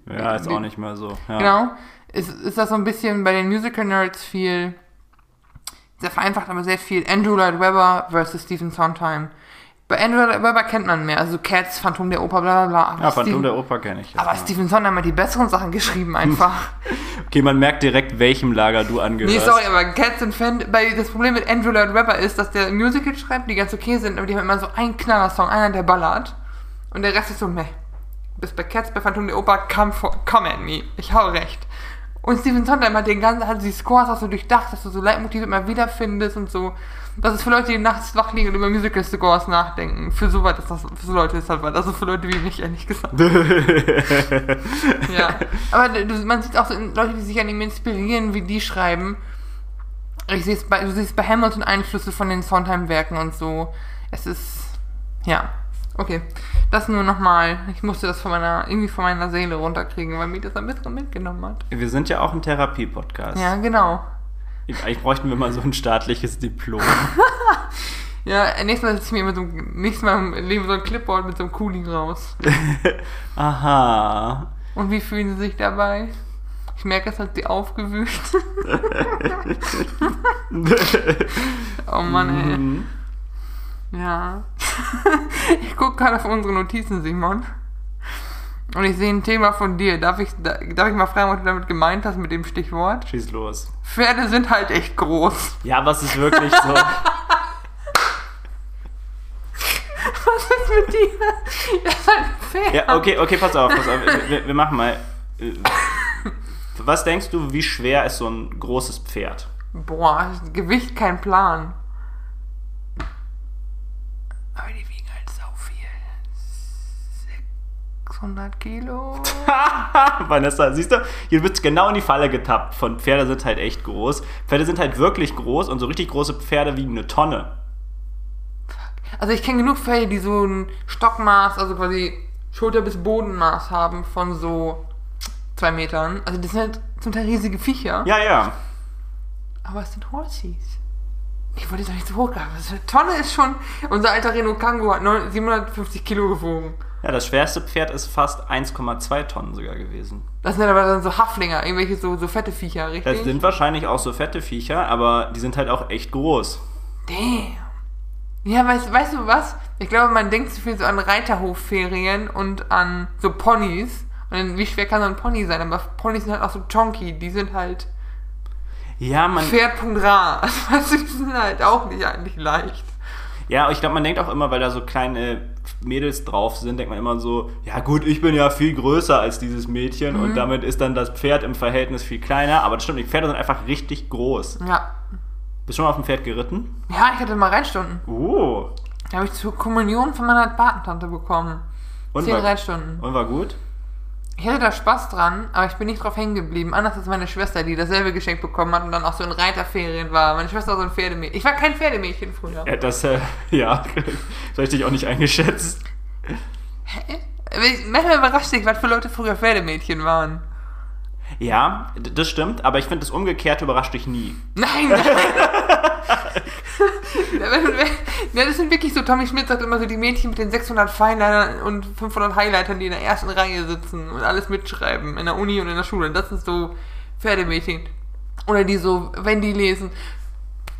Ja, ist auch nicht mehr so. Ja. genau, ist, ist das so ein bisschen bei den Musical-Nerds viel, sehr vereinfacht, aber sehr viel Andrew Lloyd Webber versus Stephen Sondheim. Bei Andrew Webber kennt man mehr, also Cats, Phantom der Oper, bla bla bla. Ja, Phantom Stephen- der Oper kenne ich. aber mal. Stephen Sondheim hat die besseren Sachen geschrieben einfach. Okay, man merkt direkt, welchem Lager du angehörst. Nee, sorry, aber Cats und Fan, weil das Problem mit Andrew Lloyd Webber ist, dass der Musical schreibt, die ganz okay sind, aber die haben immer so einen Knallersong, einer der ballert. Und der Rest ist so, meh. Bis bei Cats, bei Phantom der Oper, come, for, come at me. Ich hau recht. Und Stephen Sondheim hat den ganzen, hat die Scores auch so durchdacht, dass du so Leitmotive immer wiederfindest und so. Das ist für Leute, die nachts wach liegen und über Musical-Scores nachdenken. Für so weit ist das, für so Leute ist das was. Also für Leute wie mich, ehrlich gesagt. Ja, aber du, man sieht auch so Leute, die sich an ihm inspirieren, wie die schreiben. Ich sehe es bei, du siehst bei Hamilton Einflüsse von den Sondheim-Werken und so. Es ist, ja, okay. Das nur nochmal. Ich musste das von meiner, irgendwie von meiner Seele runterkriegen, weil mich das ein bisschen mitgenommen hat. Wir sind ja auch ein Therapie-Podcast. Ja, genau. Eigentlich bräuchten wir mal so ein staatliches Diplom. Ja, nächstes Mal setze ich mir mit so einem, nächstes Mal Leben so ein Clipboard mit so einem Kuli raus. Aha. Und wie fühlen Sie sich dabei? Ich merke, es hat sie aufgewühlt. oh Mann, ey. Mhm. Ja. ich gucke gerade auf unsere Notizen, Simon. Und ich sehe ein Thema von dir. Darf ich, da- darf ich mal fragen, was du damit gemeint hast mit dem Stichwort? Schieß los. Pferde sind halt echt groß. Ja, was ist wirklich so? Was ist mit dir? Das ist halt ein Pferd. Ja, okay, okay, pass auf, pass auf. Wir, wir machen mal. äh, Was denkst du, wie schwer ist so ein großes Pferd? Boah, Gewicht kein Plan. Aber die wiegen halt sau viel. 600 Kilo. Vanessa, siehst du, hier wird genau in die Falle getappt. Von Pferde sind halt echt groß. Pferde sind halt wirklich groß und so richtig große Pferde wiegen eine Tonne. Also ich kenne genug Pferde, die so ein Stockmaß, also quasi Schulter- bis Bodenmaß haben von so zwei Metern. Also das sind halt zum Teil riesige Viecher. Ja, ja. Aber es sind Horsies. Ich wollte jetzt auch nicht so hoch gehabt. Also eine Tonne ist schon. Unser alter Renault Kangoo hat 9 750 Kilo gewogen. Ja, das schwerste Pferd ist fast 1,2 Tonnen sogar gewesen. Das sind aber dann so Haflinger, irgendwelche so, so fette Viecher, richtig? Das sind wahrscheinlich auch so fette Viecher, aber die sind halt auch echt groß. Damn. Ja, weißt, weißt du was? Ich glaube, man denkt zu viel so an Reiterhofferien und an so Ponys. Und dann, wie schwer kann so ein Pony sein? Aber Ponys sind halt auch so chonky. Die sind halt Ja, man. Pferd.ra. Also, weißt du, die sind halt auch nicht eigentlich leicht. Ja, ich glaube, man denkt auch immer, weil da so kleine Mädels drauf sind, denkt man immer so, ja gut, ich bin ja viel größer als dieses Mädchen Mhm. und damit ist dann das Pferd im Verhältnis viel kleiner. Aber das stimmt, nicht, Pferde sind einfach richtig groß. Ja. Bist du schon mal auf dem Pferd geritten? Ja, ich hatte mal Reitstunden. Oh. Die habe ich zur Kommunion von meiner Patentante bekommen. Und Zehn war, Reitstunden. und war gut? Ich hatte da Spaß dran, aber ich bin nicht drauf hängen geblieben. Anders als meine Schwester, die dasselbe Geschenk bekommen hat und dann auch so in Reiterferien war. Meine Schwester war so ein Pferdemädchen. Ich war kein Pferdemädchen früher. Ja, das, äh, ja, ich auch nicht eingeschätzt. Aber ich- Manchmal überrascht sich, was für Leute früher Pferdemädchen waren. Ja, das stimmt, aber ich finde, das Umgekehrte überrascht dich nie. Nein! nein. Ja, ja, das sind wirklich so, Tommy Schmidt sagt immer so, die Mädchen mit den 600 Feinleitern und 500 Highlightern, die in der ersten Reihe sitzen und alles mitschreiben, in der Uni und in der Schule. Das sind so Pferdemädchen. Oder die so, wenn die lesen.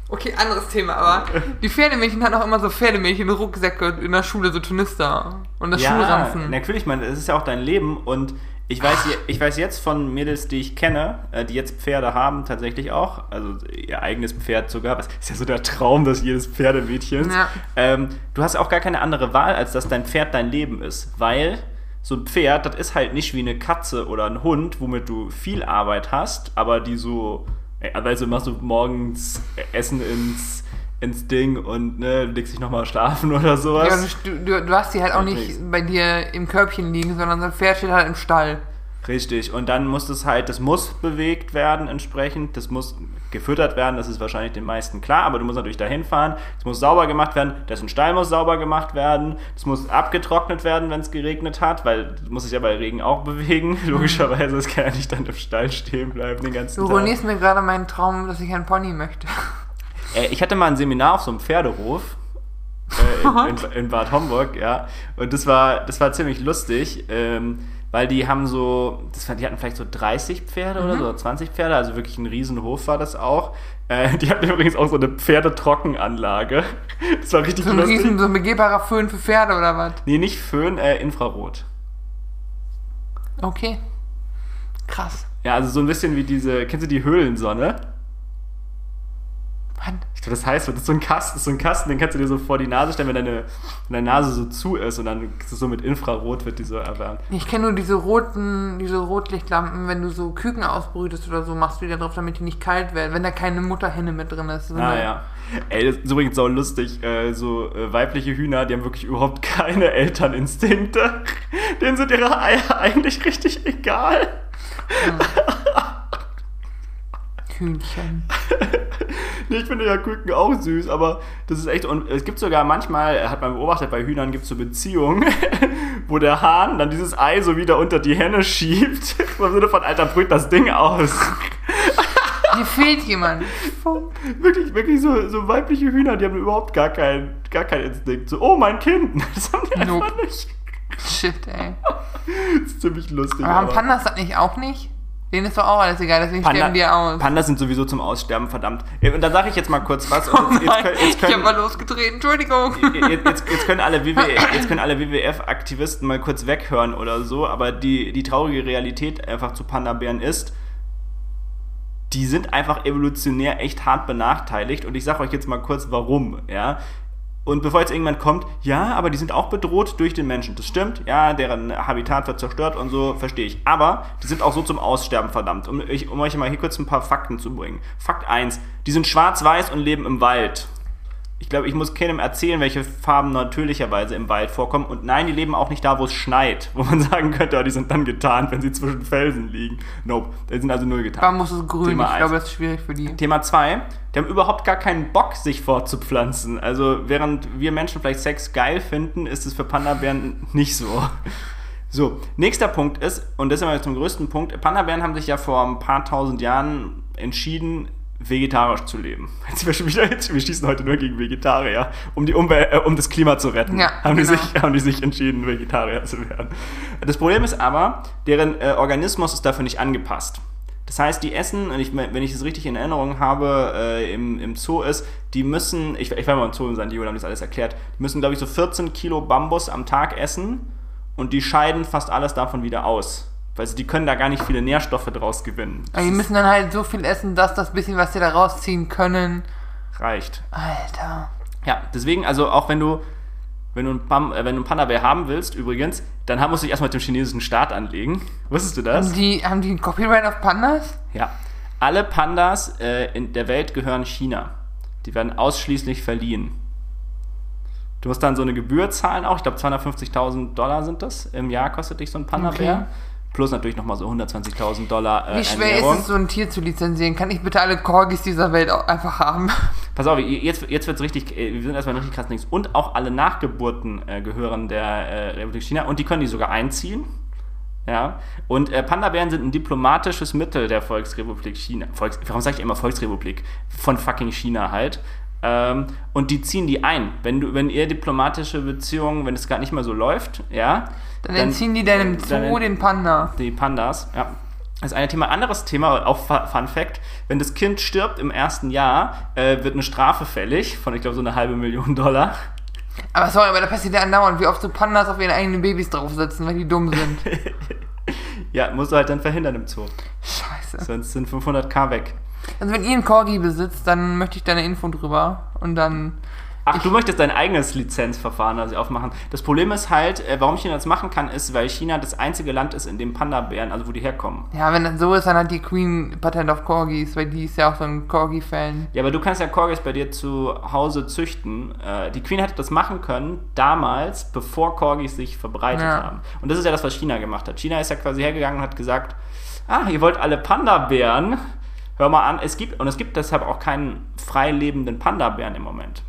Okay, anderes Thema, aber die Pferdemädchen hatten auch immer so Pferdemädchen-Rucksäcke in der Schule, so Turnister. Und das Schulranzen. natürlich, man, es ist ja auch dein Leben und ich weiß, ich weiß jetzt von Mädels, die ich kenne, äh, die jetzt Pferde haben, tatsächlich auch, also ihr eigenes Pferd sogar, was ist ja so der Traum, dass jedes Pferdemädchens. Ja. Ähm, du hast auch gar keine andere Wahl, als dass dein Pferd dein Leben ist, weil so ein Pferd, das ist halt nicht wie eine Katze oder ein Hund, womit du viel Arbeit hast, aber die so, äh, also machst du morgens Essen ins ins Ding und ne, legst dich nochmal schlafen oder sowas. Ja, du, du, du hast die halt auch nicht nichts. bei dir im Körbchen liegen, sondern so ein Pferd steht halt im Stall. Richtig, und dann muss es halt, das muss bewegt werden entsprechend, das muss gefüttert werden, das ist wahrscheinlich den meisten klar, aber du musst natürlich dahin fahren, es muss sauber gemacht werden, dessen Stall muss sauber gemacht werden, es muss abgetrocknet werden, wenn es geregnet hat, weil du musst dich ja bei Regen auch bewegen, logischerweise, es kann ja nicht dann im Stall stehen bleiben den ganzen Du Tag. ruinierst mir gerade meinen Traum, dass ich einen Pony möchte. Äh, ich hatte mal ein Seminar auf so einem Pferdehof äh, in, in, in Bad Homburg, ja. Und das war, das war ziemlich lustig, ähm, weil die haben so, das die hatten vielleicht so 30 Pferde oder so, 20 Pferde, also wirklich ein Riesenhof war das auch. Äh, die hatten übrigens auch so eine Pferdetrockenanlage. Das war richtig So ein lustig. riesen, so ein begehbarer Föhn für Pferde oder was? Nee, nicht Föhn, äh, Infrarot. Okay. Krass. Ja, also so ein bisschen wie diese, kennst du die Höhlensonne? Mann. Ich glaube, das heißt, das ist so ein Kasten, so ein Kasten, den kannst du dir so vor die Nase stellen, wenn deine, wenn deine Nase so zu ist und dann so mit Infrarot wird die so erwärmt. Ich kenne nur diese roten, diese Rotlichtlampen, wenn du so Küken ausbrütest oder so, machst du die da drauf, damit die nicht kalt werden, wenn da keine Mutterhenne mit drin ist. Ah eine- ja. Ey, das ist übrigens so lustig. Äh, so äh, weibliche Hühner, die haben wirklich überhaupt keine Elterninstinkte. Denen sind ihre Eier eigentlich richtig egal. Hühnchen. Nee, Ich finde ja Küken auch süß, aber das ist echt. Und es gibt sogar manchmal, hat man beobachtet, bei Hühnern gibt es so Beziehungen, wo der Hahn dann dieses Ei so wieder unter die Henne schiebt. Im Sinne von, Alter, brüht das Ding aus. Hier fehlt jemand. Wirklich, wirklich so, so weibliche Hühner, die haben überhaupt gar keinen gar keinen Instinkt. So, oh, mein Kind. Das haben die einfach Nope. nicht. Shit, ey. Das ist ziemlich lustig. Aber haben Pandas das nicht auch nicht? Denen ist doch auch alles egal, deswegen sterben die aus. Pandas sind sowieso zum Aussterben, verdammt. Äh, Und dann sage ich jetzt mal kurz was. Oh jetzt, jetzt, können, jetzt, ich hab können, mal losgetreten, Entschuldigung. jetzt, können alle WW jetzt können alle WWF-Aktivisten mal kurz weghören oder so, aber die, die traurige Realität einfach zu Panda-Bären ist, die sind einfach evolutionär echt hart benachteiligt und ich sage euch jetzt mal kurz warum, ja. Und bevor jetzt irgendwann kommt, ja, aber die sind auch bedroht durch den Menschen. Das stimmt, ja, deren Habitat wird zerstört und so, verstehe ich. Aber die sind auch so zum Aussterben verdammt. Um, ich, um euch mal hier kurz ein paar Fakten zu bringen. Fakt 1, die sind schwarz-weiß und leben im Wald. Ich glaube, ich muss keinem erzählen, welche Farben natürlicherweise im Wald vorkommen. Und nein, die leben auch nicht da, wo es schneit, wo man sagen könnte, oh, die sind dann getarnt, wenn sie zwischen Felsen liegen. Nope, die sind also null getarnt. Warum muss es grün? Thema ich eins. glaube, das ist schwierig für die. Thema 2, die haben überhaupt gar keinen Bock, sich fortzupflanzen. Also während wir Menschen vielleicht Sex geil finden, ist es für Panda-Bären nicht so. So, nächster Punkt ist, und das ist immer zum größten Punkt, Panda-Bären haben sich ja vor ein paar tausend Jahren entschieden, vegetarisch zu leben. Jetzt wir, jetzt, wir schießen heute nur gegen Vegetarier, um, die Umwelt, äh, um das Klima zu retten. Ja, haben, genau. die sich, haben die sich entschieden, Vegetarier zu werden. Das Problem ist aber, deren äh, Organismus ist dafür nicht angepasst. Das heißt, die essen, und ich, wenn ich das richtig in Erinnerung habe, äh, im, im Zoo ist, die müssen, ich, ich war mal im Zoo in San Diego, da haben die das alles erklärt, die müssen, glaube ich, so 14 Kilo Bambus am Tag essen und die scheiden fast alles davon wieder aus. Weil sie, die können da gar nicht viele Nährstoffe draus gewinnen. Aber die müssen dann halt so viel essen, dass das bisschen, was sie da rausziehen können. Reicht. Alter. Ja, deswegen, also auch wenn du, wenn du einen, Pam, äh, wenn du einen Panda-Bär haben willst, übrigens, dann musst du dich erstmal mit dem chinesischen Staat anlegen. Wusstest du das? Haben die, haben die ein Copyright auf Pandas? Ja. Alle Pandas äh, in der Welt gehören China. Die werden ausschließlich verliehen. Du musst dann so eine Gebühr zahlen auch. Ich glaube, 250.000 Dollar sind das. Im Jahr kostet dich so ein Panda-Bär. Okay. Plus natürlich nochmal so 120.000 Dollar äh, Wie schwer Ernährung. ist es, so ein Tier zu lizenzieren? Kann ich bitte alle Corgis dieser Welt auch einfach haben? Pass auf, jetzt, jetzt wird es richtig, äh, wir sind erstmal richtig krass links. Und auch alle Nachgeburten äh, gehören der äh, Republik China und die können die sogar einziehen. Ja, und äh, Panda-Bären sind ein diplomatisches Mittel der Volksrepublik China. Volks, warum sage ich immer Volksrepublik? Von fucking China halt. Ähm, und die ziehen die ein. Wenn du, wenn ihr diplomatische Beziehungen, wenn es gar nicht mehr so läuft, ja. Dann, entziehen die deinem Zoo dann- den Panda. die Pandas, ja. Das ist ein Thema. Anderes Thema, auch Fu- Fun Fact: Wenn das Kind stirbt im ersten Jahr, äh, wird eine Strafe fällig von, ich glaube, so eine halbe Million Dollar. Aber sorry, aber da passiert ja andauernd, wie oft so Pandas auf ihren eigenen Babys draufsetzen, weil die dumm sind. Ja, musst du halt dann verhindern im Zoo. Scheiße. Sonst sind 500k weg. Also wenn ihr einen Corgi besitzt, dann möchte ich da eine Info drüber. Und dann... Ach, du möchtest dein eigenes Lizenzverfahren also aufmachen. Das Problem ist halt, äh, warum China das machen kann, ist, weil China das einzige Land ist, in dem Panda-Bären, also wo die herkommen. Ja, wenn das so ist, dann hat die Queen Patent auf Corgis, weil die ist ja auch so ein Corgi-Fan. Ja, aber du kannst ja Corgis bei dir zu Hause züchten. Äh, die Queen hätte das machen können, damals, bevor Corgis sich verbreitet Ja. haben. Und das ist ja das, was China gemacht hat. China ist ja quasi hergegangen und hat gesagt, ah, ihr wollt alle Panda-Bären, hör mal an, es gibt, und es gibt deshalb auch keinen frei lebenden Panda-Bären im Moment.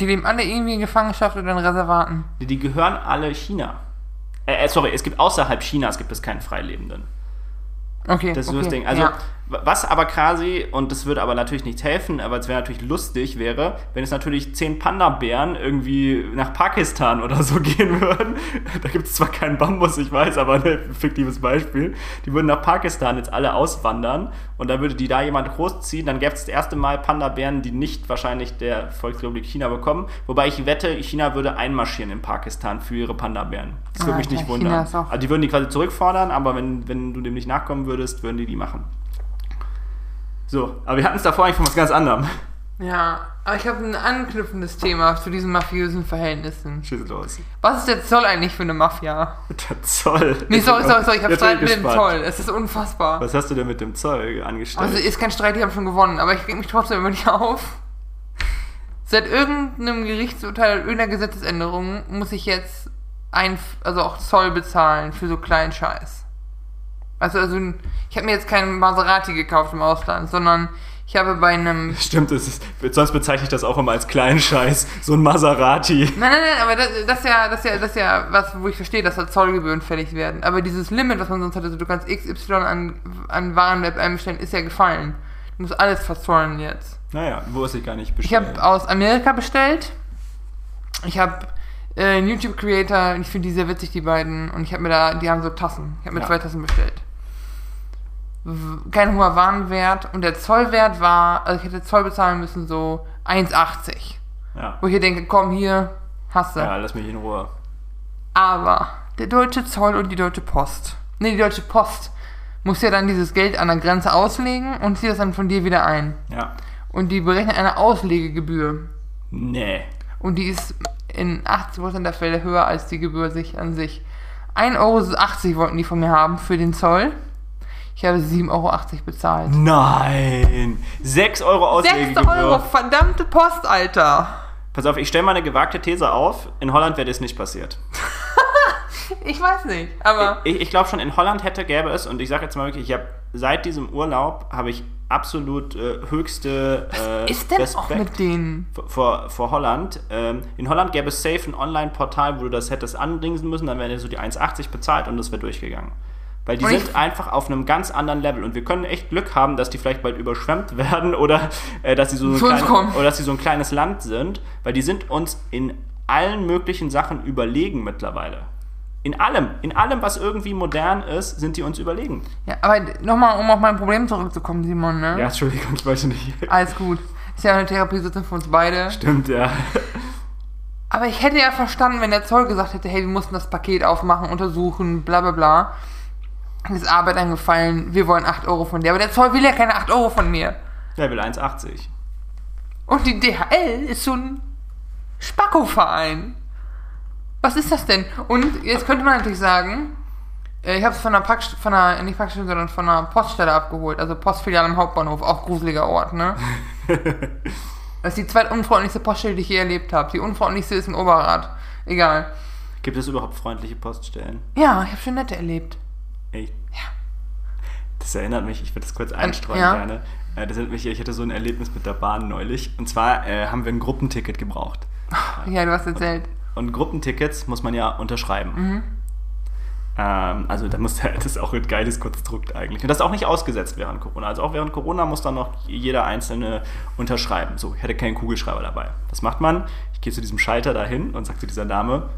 Die leben alle irgendwie in Gefangenschaft oder in Reservaten. Die, die gehören alle China. Äh, äh, sorry, es gibt außerhalb Chinas gibt es keinen freilebenden. Okay, Das ist okay. das Ding. Also, ja. Was aber quasi, und das würde aber natürlich nicht helfen, aber es wäre natürlich lustig, wäre, wenn es natürlich zehn Panda-Bären irgendwie nach Pakistan oder so gehen würden. Da gibt es zwar keinen Bambus, ich weiß, aber ein fiktives Beispiel. Die würden nach Pakistan jetzt alle auswandern und dann würde die da jemand großziehen. Dann gäbe es das erste Mal Panda-Bären, die nicht wahrscheinlich der Volksrepublik China bekommen. Wobei ich wette, China würde einmarschieren in Pakistan für ihre Panda-Bären. Das würde mich Alter, nicht wundern. Also die würden die quasi zurückfordern, aber wenn, wenn du dem nicht nachkommen würdest, würden die die machen. So, aber wir hatten es davor eigentlich von was ganz anderem. Ja, aber ich habe ein anknüpfendes Thema zu diesen mafiösen Verhältnissen. Schieß los. Was ist der Zoll eigentlich für eine Mafia? Der Zoll. Nee, sorry, sorry, sorry, ich habe Streit mit dem. Zoll. Es ist unfassbar. Was hast du denn mit dem Zoll angestellt? Also ist kein Streit, die haben schon gewonnen, aber ich reg mich trotzdem immer nicht auf. Seit irgendeinem Gerichtsurteil, irgendeiner Gesetzesänderung muss ich jetzt ein, also auch Zoll bezahlen für so kleinen Scheiß. Also, also ich habe mir jetzt keinen Maserati gekauft im Ausland, sondern ich habe bei einem Stimmt, das ist, sonst bezeichne ich das auch immer als kleinen Scheiß. So ein Maserati. Nein, nein, nein, aber das, das ist ja, das ist ja, das ist ja was, wo ich verstehe, dass da Zollgebühren fällig werden. Aber dieses Limit, was man sonst hatte, also du kannst XY an, an Waren bei einem bestellen, ist ja gefallen. Du musst alles verzollen jetzt. Naja, wo ist ich gar nicht Ich bestellt. habe aus Amerika bestellt. Ich habe äh, einen YouTube-Creator, ich finde die sehr witzig, die beiden. Und ich habe mir da, die haben so Tassen. Ich habe mir Ja. zwei Tassen bestellt. Kein hoher Warenwert. Und der Zollwert war, also ich hätte Zoll bezahlen müssen, so 1,80. Ja. Wo ich hier denke, komm hier, hast du. ja, lass mich in Ruhe. Aber der deutsche Zoll und die deutsche Post. Nee, die deutsche Post muss ja dann dieses Geld an der Grenze auslegen und zieht das dann von dir wieder ein. Ja. Und die berechnen eine Auslegegebühr. Nee. Und die ist in 80% der Fälle höher als die Gebühr sich an sich. 1,80 Euro wollten die von mir haben für den Zoll. Ich habe 7,80 Euro bezahlt. Nein. 6 Euro 6 Auslegegebühr. Euro, verdammte Post, Alter. Pass auf, ich stelle mal eine gewagte These auf. In Holland wäre das nicht passiert. Ich weiß nicht, aber Ich, ich glaube schon, in Holland hätte, gäbe es, und ich sage jetzt mal wirklich, ich habe seit diesem Urlaub, habe ich absolut äh, höchste äh, ist denn Respekt auch mit denen? vor, vor Holland. Ähm, in Holland gäbe es safe ein Online-Portal, wo du das hättest andingsen müssen, dann wäre dir so die 1,80 bezahlt und das wäre durchgegangen. Weil die Und sind einfach auf einem ganz anderen Level und wir können echt Glück haben, dass die vielleicht bald überschwemmt werden oder, äh, dass sie so uns klein, oder dass sie so ein kleines Land sind, weil die sind uns in allen möglichen Sachen überlegen mittlerweile. In allem, in allem, was irgendwie modern ist, sind die uns überlegen. Ja, aber nochmal, um auf mein Problem zurückzukommen, Simon, ne? Ja, Entschuldigung, ich wollte nicht. Alles gut. Ist ja eine Therapiesitzung für uns beide. Stimmt, ja. Aber ich hätte ja verstanden, wenn der Zoll gesagt hätte, hey, wir mussten das Paket aufmachen, untersuchen, bla bla bla. Mir ist Arbeit angefallen, wir wollen 8 Euro von dir. Aber der Zoll will ja keine 8 Euro von mir. Der will 1,80. Und die DHL ist so ein Spacko-Verein. Was ist das denn? Und jetzt könnte man natürlich sagen, äh, ich habe es von einer Packst von einer, nicht Packstation, sondern von einer Poststelle abgeholt, also Postfiliale am Hauptbahnhof, auch gruseliger Ort, ne? das ist die zweitunfreundlichste Poststelle, die ich je erlebt habe. Die unfreundlichste ist in Oberrad. Egal. Gibt es überhaupt freundliche Poststellen? Ja, ich habe schon nette erlebt. Echt? Ja. Das erinnert mich, ich würde das kurz einstreuen ja. gerne. Äh, Das erinnert mich, ich hatte so ein Erlebnis mit der Bahn neulich. Und zwar äh, haben wir ein Gruppenticket gebraucht. Ja, du hast erzählt. Und Gruppentickets muss man ja unterschreiben. Ähm, also da muss das ist auch ein geiles Konstrukt eigentlich. Und das ist auch nicht ausgesetzt während Corona. Also auch während Corona muss dann noch jeder Einzelne unterschreiben. So, ich hätte keinen Kugelschreiber dabei. Was macht man? Ich gehe zu diesem Schalter dahin und sage zu dieser Dame,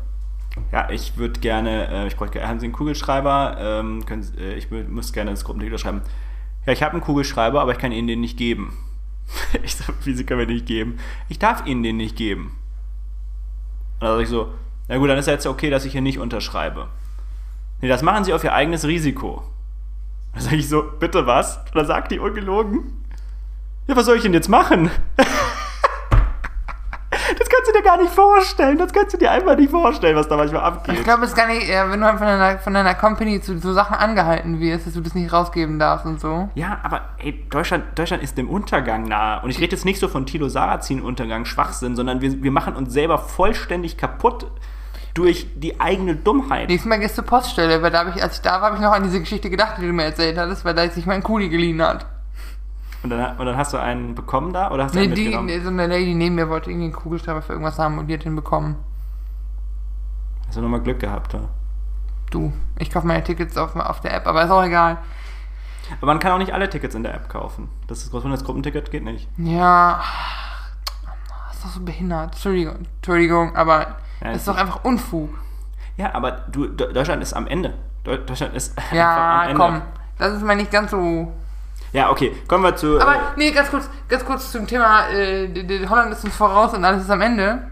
ja, ich würde gerne, äh, ich bräuchte, haben Sie einen Kugelschreiber? Ähm, können, äh, ich muss gerne das Gruppenticket unterschreiben. Ja, ich habe einen Kugelschreiber, aber ich kann Ihnen den nicht geben. ich sage, wie Sie können mir den nicht geben? Ich darf Ihnen den nicht geben. Und dann sage ich so, na gut, dann ist ja jetzt okay, dass ich hier nicht unterschreibe. Nee, das machen Sie auf Ihr eigenes Risiko. Dann sage ich so, bitte was? Dann sagt die ungelogen, ja, was soll ich denn jetzt machen? das kannst du dir gar nicht vorstellen. Das kannst du dir einfach nicht vorstellen, was da manchmal abgeht. Ich glaube, es ist gar nicht, wenn du halt von deiner, von deiner Company zu so Sachen angehalten wirst, dass du das nicht rausgeben darfst und so. Ja, aber ey, Deutschland, Deutschland ist dem Untergang nahe. Und ich rede jetzt nicht so von Tilo Sarrazin-Untergang, Schwachsinn, sondern wir, wir machen uns selber vollständig kaputt durch die eigene Dummheit. Nächstes Mal gehst du zur Poststelle, weil da habe ich, als ich da war, habe ich noch an diese Geschichte gedacht, die du mir erzählt hattest, weil da sich mein Kuli geliehen hat. Und dann, und dann hast du einen bekommen da oder hast du Nee, einen die, mitgenommen? nee, so eine Lady neben mir wollte irgendwie einen Kugelschreiber für irgendwas haben und die hat den bekommen. Hast du nochmal Glück gehabt, oder? Du, ich kaufe meine Tickets auf, auf der App, aber ist auch egal. Aber man kann auch nicht alle Tickets in der App kaufen. Das ist das Gruppenticket geht nicht. Ja, das ist doch so behindert. Entschuldigung, Entschuldigung aber Ja, das ist doch einfach Unfug. Ja, aber du, De- Deutschland ist am Ende. Deu- Deutschland ist einfach am Ja, Ende. komm, das ist mal nicht ganz so Ja, okay, kommen wir zu. Aber äh, nee, ganz kurz, ganz kurz zum Thema, äh, die- die Holland ist uns voraus und alles ist am Ende.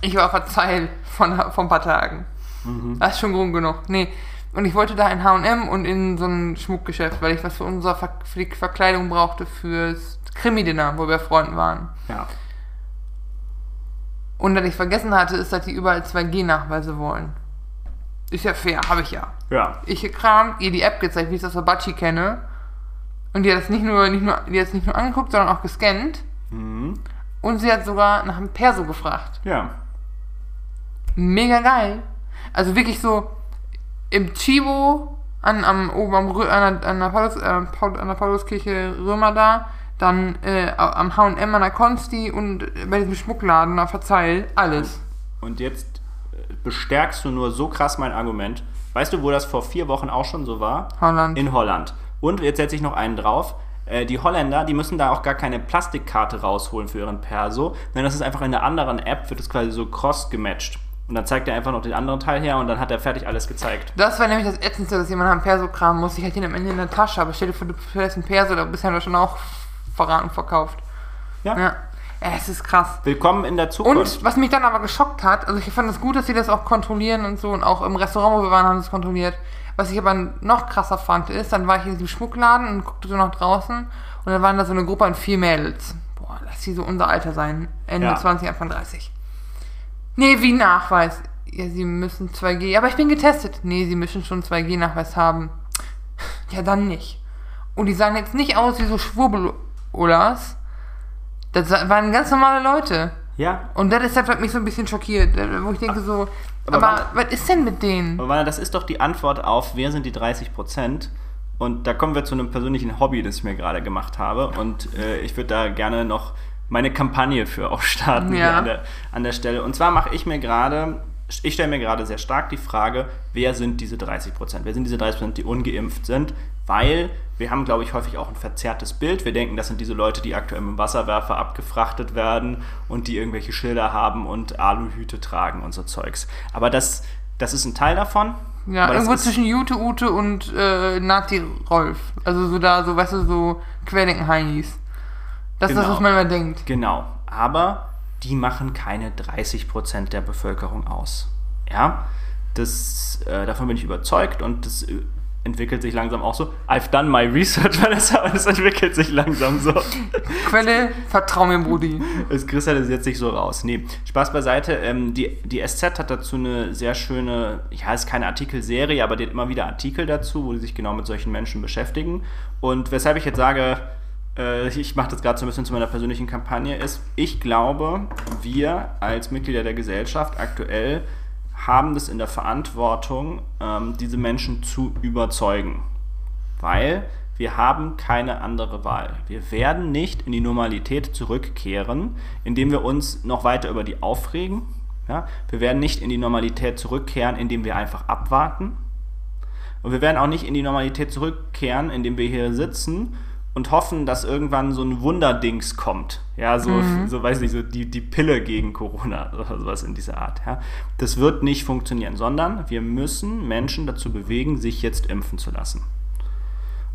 Ich war verzeiht von, von ein paar Tagen. Das ist schon Grund genug. Nee. Und ich wollte da in H&M und in so ein Schmuckgeschäft, weil ich was für unsere Ver für die Verkleidung brauchte fürs Krimi-Dinner, wo wir Freunden waren. ja. Und dass ich vergessen hatte, ist, dass die überall 2G-Nachweise wollen. Ist ja fair, habe ich ja. Ja. Ich gekramt, ihr die App gezeigt, wie ich das von Batschi kenne. Und die hat es nicht nur, nicht nur, die hat nicht nur angeguckt, sondern auch gescannt. Mhm. Und sie hat sogar nach einem Perso gefragt. Ja. Mega geil. Also wirklich so im Chibo an, am, oben am, an, der, an, der Paulus, äh, Paul, an der Pauluskirche Römer da, dann äh, am H&M an der Konsti und bei diesem Schmuckladen auf der Zeil, alles. Und jetzt äh, bestärkst du nur so krass mein Argument. Weißt du, wo das vor vier Wochen auch schon so war? Holland. In Holland. Und jetzt setze ich noch einen drauf. Äh, Die Holländer, die müssen da auch gar keine Plastikkarte rausholen für ihren Perso, sondern das ist einfach in der anderen App, wird es quasi so cross gematcht. Und dann zeigt er einfach noch den anderen Teil her und dann hat er fertig alles gezeigt. Das war nämlich das Ätzendste, dass jemand einem Perso kramen muss. Ich hatte ihn am Ende in der Tasche, aber stell dir vor, du fährst einen Perso, da bist du ja schon auch verraten verkauft. Ja. Ja. ja, es ist krass. Willkommen in der Zukunft. Und was mich dann aber geschockt hat, also ich fand es gut, dass sie das auch kontrollieren und so und auch im Restaurant, wo wir waren, haben sie es kontrolliert. Was ich aber noch krasser fand, ist, dann war ich in diesem Schmuckladen und guckte so nach draußen und dann waren da so eine Gruppe an vier Mädels. Boah, lass sie so unser Alter sein. Ende Ja. 20, Anfang 30. Nee, wie Nachweis? Ja, sie müssen 2G. Ja, aber ich bin getestet. Nee, sie müssen schon 2G-Nachweis haben. Ja, dann nicht. Und die sahen jetzt nicht aus wie so Schwurbelulas. Das waren ganz normale Leute. Ja, Und das ist was mich so ein bisschen schockiert, wo ich denke so, Aber aber, wann- was ist denn mit denen? aber das ist doch die Antwort auf, wer sind die 30 Prozent? Und da kommen wir zu einem persönlichen Hobby, das ich mir gerade gemacht habe. Und äh, ich würde da gerne noch meine Kampagne für auch starten hier Ja. an der, an der Stelle. Und zwar mache ich mir gerade, ich stelle mir gerade sehr stark die Frage, wer sind diese 30 Prozent? Wer sind diese 30 Prozent, die ungeimpft sind? Weil wir haben, glaube ich, häufig auch ein verzerrtes Bild. Wir denken, das sind diese Leute, die aktuell mit dem Wasserwerfer abgefrachtet werden und die irgendwelche Schilder haben und Aluhüte tragen und so Zeugs. Aber das, das ist ein Teil davon. Ja, irgendwo zwischen Jute, Ute und äh, Nati Rolf. Also so da, so, weißt du, so Querdenken-Heinis. Das ist das, Genau. was man immer denkt. Genau, aber die machen keine 30% der Bevölkerung aus. Ja, das, äh, davon bin ich überzeugt und das äh, entwickelt sich langsam auch so. I've done my research, Vanessa, und es entwickelt sich langsam so. Quelle, vertrau mir, Brudi. Es kristallisiert sich so raus. Nee, Spaß beiseite. Ähm, die, die SZ hat dazu eine sehr schöne, ja, ist keine Artikelserie, aber die hat immer wieder Artikel dazu, wo die sich genau mit solchen Menschen beschäftigen. Und weshalb ich jetzt sage, äh, ich mache das gerade so ein bisschen zu meiner persönlichen Kampagne, ist, ich glaube, wir als Mitglieder der Gesellschaft aktuell haben das in der Verantwortung, ähm, diese Menschen zu überzeugen. Weil wir haben keine andere Wahl. Wir werden nicht in die Normalität zurückkehren, indem wir uns noch weiter über die aufregen. Ja? Wir werden nicht in die Normalität zurückkehren, indem wir einfach abwarten. Und wir werden auch nicht in die Normalität zurückkehren, indem wir hier sitzen und hoffen, dass irgendwann so ein Wunderdings kommt. Ja, so, mhm. so weiß nicht, so die, die Pille gegen Corona oder sowas in dieser Art. Ja. Das wird nicht funktionieren, sondern wir müssen Menschen dazu bewegen, sich jetzt impfen zu lassen.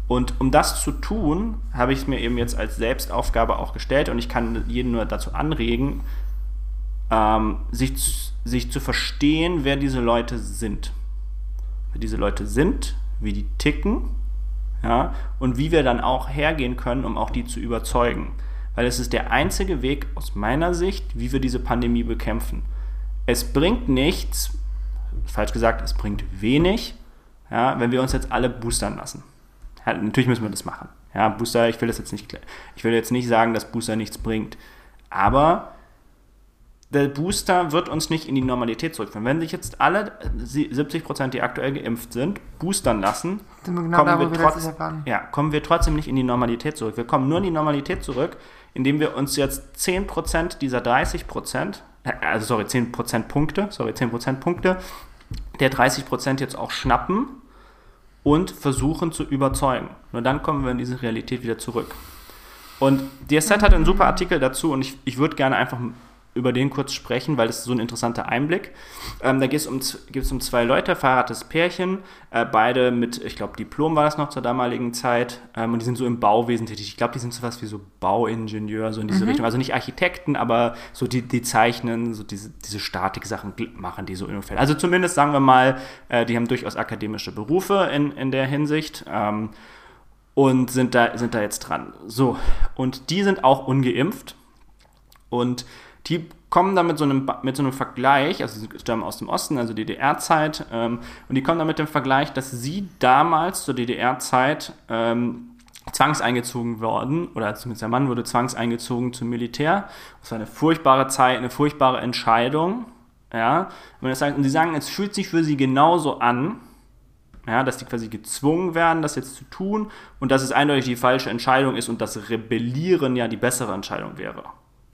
Und um das zu tun, habe ich es mir eben jetzt als Selbstaufgabe auch gestellt und ich kann jeden nur dazu anregen, ähm, sich, sich zu verstehen, wer diese Leute sind. Wer diese Leute sind, wie die ticken ja, und wie wir dann auch hergehen können, um auch die zu überzeugen. Weil es ist der einzige Weg aus meiner Sicht, wie wir diese Pandemie bekämpfen. Es bringt nichts, falsch gesagt, es bringt wenig, ja, wenn wir uns jetzt alle boostern lassen. Ja, natürlich müssen wir das machen. Ja, Booster, ich will das jetzt nicht, ich will jetzt nicht sagen, dass Booster nichts bringt. Aber der Booster wird uns nicht in die Normalität zurückführen. Wenn sich jetzt alle 70 Prozent, die aktuell geimpft sind, boostern lassen, genau kommen, da, wir trotz, ja, kommen wir trotzdem nicht in die Normalität zurück. Wir kommen nur in die Normalität zurück, indem wir uns jetzt 10 Prozent dieser 30 Prozent, äh, also sorry, 10 Prozent Punkte, sorry, 10 Prozent Punkte der 30 Prozent jetzt auch schnappen und versuchen zu überzeugen. Nur dann kommen wir in diese Realität wieder zurück. Und DSZ hat einen super Artikel dazu und ich, ich würde gerne einfach über den kurz sprechen, weil das ist so ein interessanter Einblick. Ähm, da geht es um, um zwei Leute, verheiratetes Pärchen, äh, beide mit, ich glaube, Diplom war das noch zur damaligen Zeit, ähm, und die sind so im Bauwesen tätig. Ich glaube, die sind so was wie so Bauingenieur, so in diese mhm. Richtung. Also nicht Architekten, aber so die, die zeichnen, so diese, diese Statik-Sachen machen die so ungefähr. Also zumindest sagen wir mal, äh, die haben durchaus akademische Berufe in, in der Hinsicht. Ähm, und sind da, sind da jetzt dran. So, und die sind auch ungeimpft. Und die kommen da mit so einem, mit so einem Vergleich, also sie stammen aus dem Osten, also DDR-Zeit, ähm, und die kommen da mit dem Vergleich, dass sie damals zur DDR-Zeit ähm, zwangseingezogen worden, oder zumindest der Mann wurde zwangseingezogen zum Militär. Das war eine furchtbare Zeit, eine furchtbare Entscheidung. Ja, und, das und sie sagen, es fühlt sich für sie genauso an, ja, dass die quasi gezwungen werden, das jetzt zu tun und dass es eindeutig die falsche Entscheidung ist und dass Rebellieren ja die bessere Entscheidung wäre.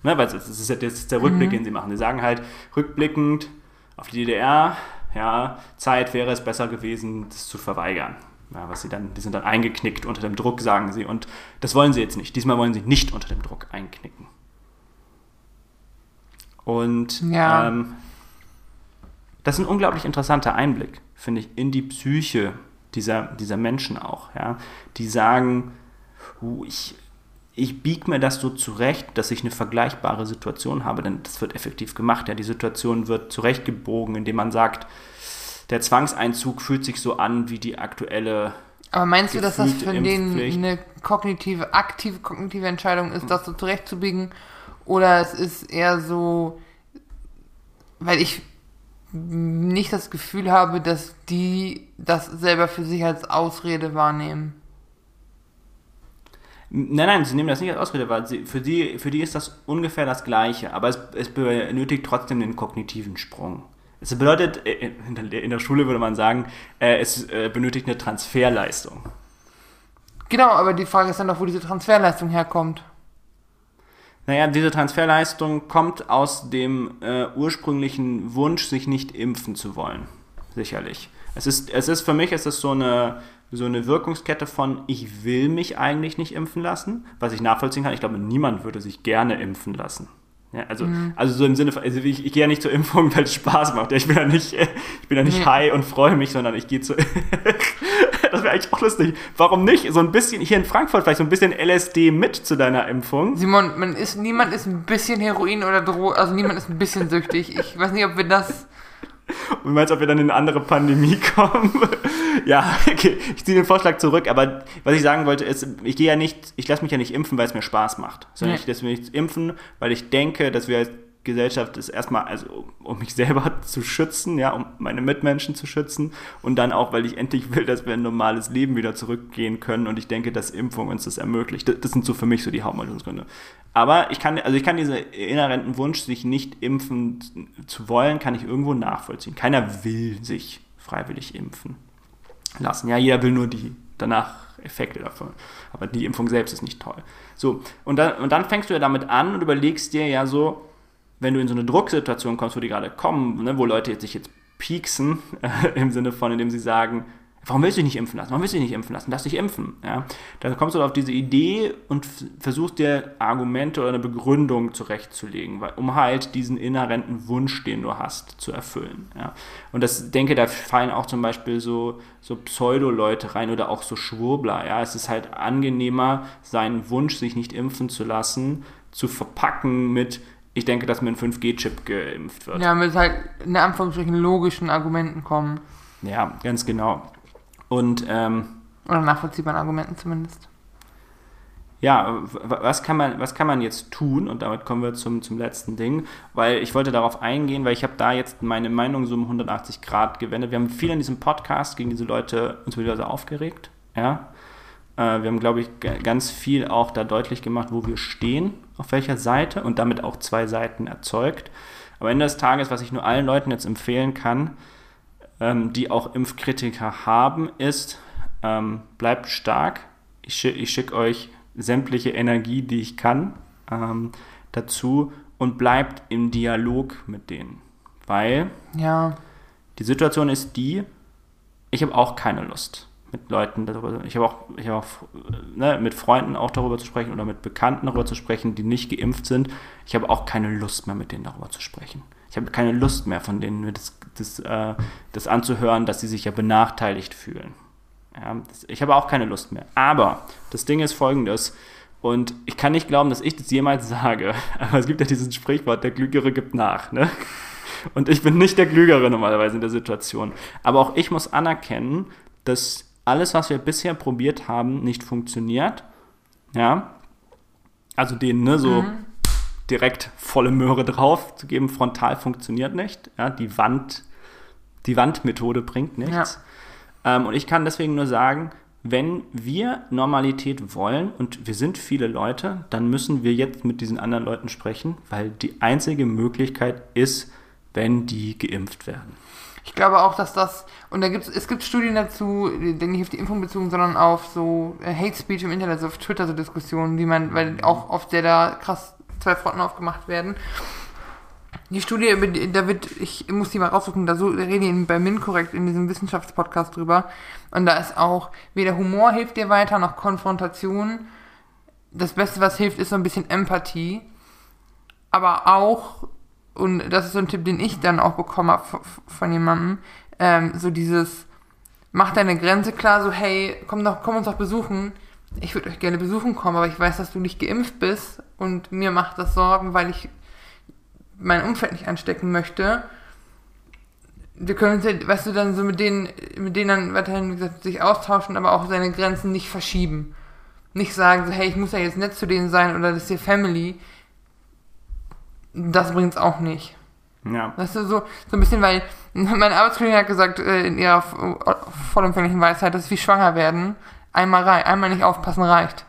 Ne, weil das ist ja das ist der Rückblick, mhm. den sie machen. Sie sagen halt, rückblickend auf die DDR, ja, Zeit wäre es besser gewesen, das zu verweigern. Ja, was sie dann, die sind dann eingeknickt unter dem Druck, sagen sie. Und das wollen sie jetzt nicht. Diesmal wollen sie nicht unter dem Druck einknicken. Und ja. ähm, das ist ein unglaublich interessanter Einblick, finde ich, in die Psyche dieser, dieser Menschen auch. Ja? Die sagen, ich, ich biege mir das so zurecht, dass ich eine vergleichbare Situation habe, denn das wird effektiv gemacht. Ja, die Situation wird zurechtgebogen, indem man sagt, der Zwangseinzug fühlt sich so an wie die aktuelle. Aber meinst du, dass das für den eine kognitive, aktive kognitive Entscheidung ist, das so zurechtzubiegen? Oder es ist eher so, weil ich nicht das Gefühl habe, dass die das selber für sich als Ausrede wahrnehmen. Nein, nein, sie nehmen das nicht als Ausrede, weil sie, für, die, für die ist das ungefähr das Gleiche, aber es, es benötigt trotzdem den kognitiven Sprung. Es bedeutet, äh, in der Schule würde man sagen, äh, es äh, benötigt eine Transferleistung. Genau, aber die Frage ist dann doch, wo diese Transferleistung herkommt. Naja, diese Transferleistung kommt aus dem äh, ursprünglichen Wunsch, sich nicht impfen zu wollen. Sicherlich. Es ist, es ist für mich ist es so eine, so eine Wirkungskette von, ich will mich eigentlich nicht impfen lassen, was ich nachvollziehen kann. Ich glaube, niemand würde sich gerne impfen lassen. Ja, also, mhm. also so im Sinne von, also ich, ich gehe ja nicht zur Impfung, weil es Spaß macht. Ich bin ja nicht, ich bin ja nicht mhm. high und freue mich, sondern ich gehe zu. das wäre eigentlich auch lustig. Warum nicht? So ein bisschen, hier in Frankfurt vielleicht so ein bisschen LSD mit zu deiner Impfung. Simon, man ist, niemand ist ein bisschen Heroin oder Droge, also niemand ist ein bisschen süchtig. Ich weiß nicht, ob wir das. Und du meinst, ob wir dann in eine andere Pandemie kommen? ja, okay, ich ziehe den Vorschlag zurück, aber was ich sagen wollte ist, ich gehe ja nicht, ich lasse mich ja nicht impfen, weil es mir Spaß macht, sondern Nee. ich lasse mich nicht impfen, weil ich denke, dass wir Gesellschaft ist erstmal, also um mich selber zu schützen, ja, um meine Mitmenschen zu schützen und dann auch, weil ich endlich will, dass wir ein normales Leben wieder zurückgehen können und ich denke, dass Impfung uns das ermöglicht. Das, sind so für mich so die Hauptmotivationsgründe. Aber ich kann, also ich kann diesen inhärenten Wunsch, sich nicht impfen zu wollen, kann ich irgendwo nachvollziehen. Keiner will sich freiwillig impfen lassen. Ja, jeder will nur die danach Effekte davon. Aber die Impfung selbst ist nicht toll. So, und dann, und dann fängst du ja damit an und überlegst dir ja so, wenn du in so eine Drucksituation kommst, wo die gerade kommen, ne, wo Leute sich jetzt pieksen, äh, im Sinne von, indem sie sagen, warum willst du dich nicht impfen lassen? Warum willst du dich nicht impfen lassen? Lass dich impfen. Ja? Dann kommst du auf diese Idee und versuchst dir Argumente oder eine Begründung zurechtzulegen, weil, um halt diesen inhärenten Wunsch, den du hast, zu erfüllen. Ja? Und das denke, da fallen auch zum Beispiel so, so Pseudo-Leute rein oder auch so Schwurbler. Ja? Es ist halt angenehmer, seinen Wunsch, sich nicht impfen zu lassen, zu verpacken mit, ich denke, dass mir ein 5G-Chip geimpft wird. Ja, mit halt in Anführungsstrichen logischen Argumenten kommen. Ja, ganz genau. Und ähm, Oder nachvollziehbaren Argumenten zumindest. ja, was kann, man, was kann man jetzt tun? Und damit kommen wir zum, zum letzten Ding, weil ich wollte darauf eingehen, weil ich habe da jetzt meine Meinung so um 180 Grad gewendet. Wir haben viel in diesem Podcast gegen diese Leute uns wieder so aufgeregt. Ja? Äh, wir haben, glaube ich, ganz viel auch da deutlich gemacht, wo wir stehen, auf welcher Seite und damit auch zwei Seiten erzeugt. Aber Ende des Tages, was ich nur allen Leuten jetzt empfehlen kann, ähm, die auch Impfkritiker haben, ist, ähm, bleibt stark. Ich, schi ich schicke euch sämtliche Energie, die ich kann, ähm, dazu und bleibt im Dialog mit denen. Weil Ja. die Situation ist die, ich habe auch keine Lust mit Leuten darüber, ich habe auch, ich habe auch ne, mit Freunden auch darüber zu sprechen oder mit Bekannten darüber zu sprechen, die nicht geimpft sind. Ich habe auch keine Lust mehr mit denen darüber zu sprechen. Ich habe keine Lust mehr von denen, das, das, äh, das anzuhören, dass sie sich ja benachteiligt fühlen. Ja, das, ich habe auch keine Lust mehr. Aber das Ding ist folgendes, und ich kann nicht glauben, dass ich das jemals sage, aber es gibt ja dieses Sprichwort, der Klügere gibt nach. Ne? Und ich bin nicht der Klügere normalerweise in der Situation. Aber auch ich muss anerkennen, dass alles, was wir bisher probiert haben, nicht funktioniert. Ja. Also den, ne, so direkt volle Möhre drauf zu geben, frontal funktioniert nicht. Ja, die Wand, die Wandmethode bringt nichts. Ähm, und ich kann deswegen nur sagen, wenn wir Normalität wollen und wir sind viele Leute, dann müssen wir jetzt mit diesen anderen Leuten sprechen, weil die einzige Möglichkeit ist, wenn die geimpft werden. Ich glaube auch, dass das, und da gibt es gibt Studien dazu, die nicht auf die Impfung bezogen, sondern auf so äh, Hate Speech im Internet, so auf Twitter so Diskussionen, wie man, weil auch oft sehr da krass zwei Fronten aufgemacht werden. Die Studie, da wird, ich muss die mal raussuchen, da so reden die bei MinCorrect in diesem Wissenschaftspodcast drüber. Und da ist auch, weder Humor hilft dir weiter, noch Konfrontation. Das Beste, was hilft, ist so ein bisschen Empathie. Aber auch, und das ist so ein Tipp, den ich dann auch bekommen habe von jemandem, ähm, so dieses, mach deine Grenze klar, so hey, komm doch, komm uns doch besuchen. Ich würde euch gerne besuchen kommen, aber ich weiß, dass du nicht geimpft bist und mir macht das Sorgen, weil ich mein Umfeld nicht anstecken möchte. Wir können uns, ja, weißt du, dann so mit denen, mit denen dann weiterhin, wie gesagt, sich austauschen, aber auch seine Grenzen nicht verschieben. Nicht sagen, so, hey, ich muss ja jetzt nett zu denen sein oder das ist hier Family. Das bringt's auch nicht. Ja. Weißt du, so, so ein bisschen, weil meine Arbeitskollegin hat gesagt, äh, in ihrer vollumfänglichen Weisheit, dass wie schwanger werden, einmal, rei einmal nicht aufpassen reicht.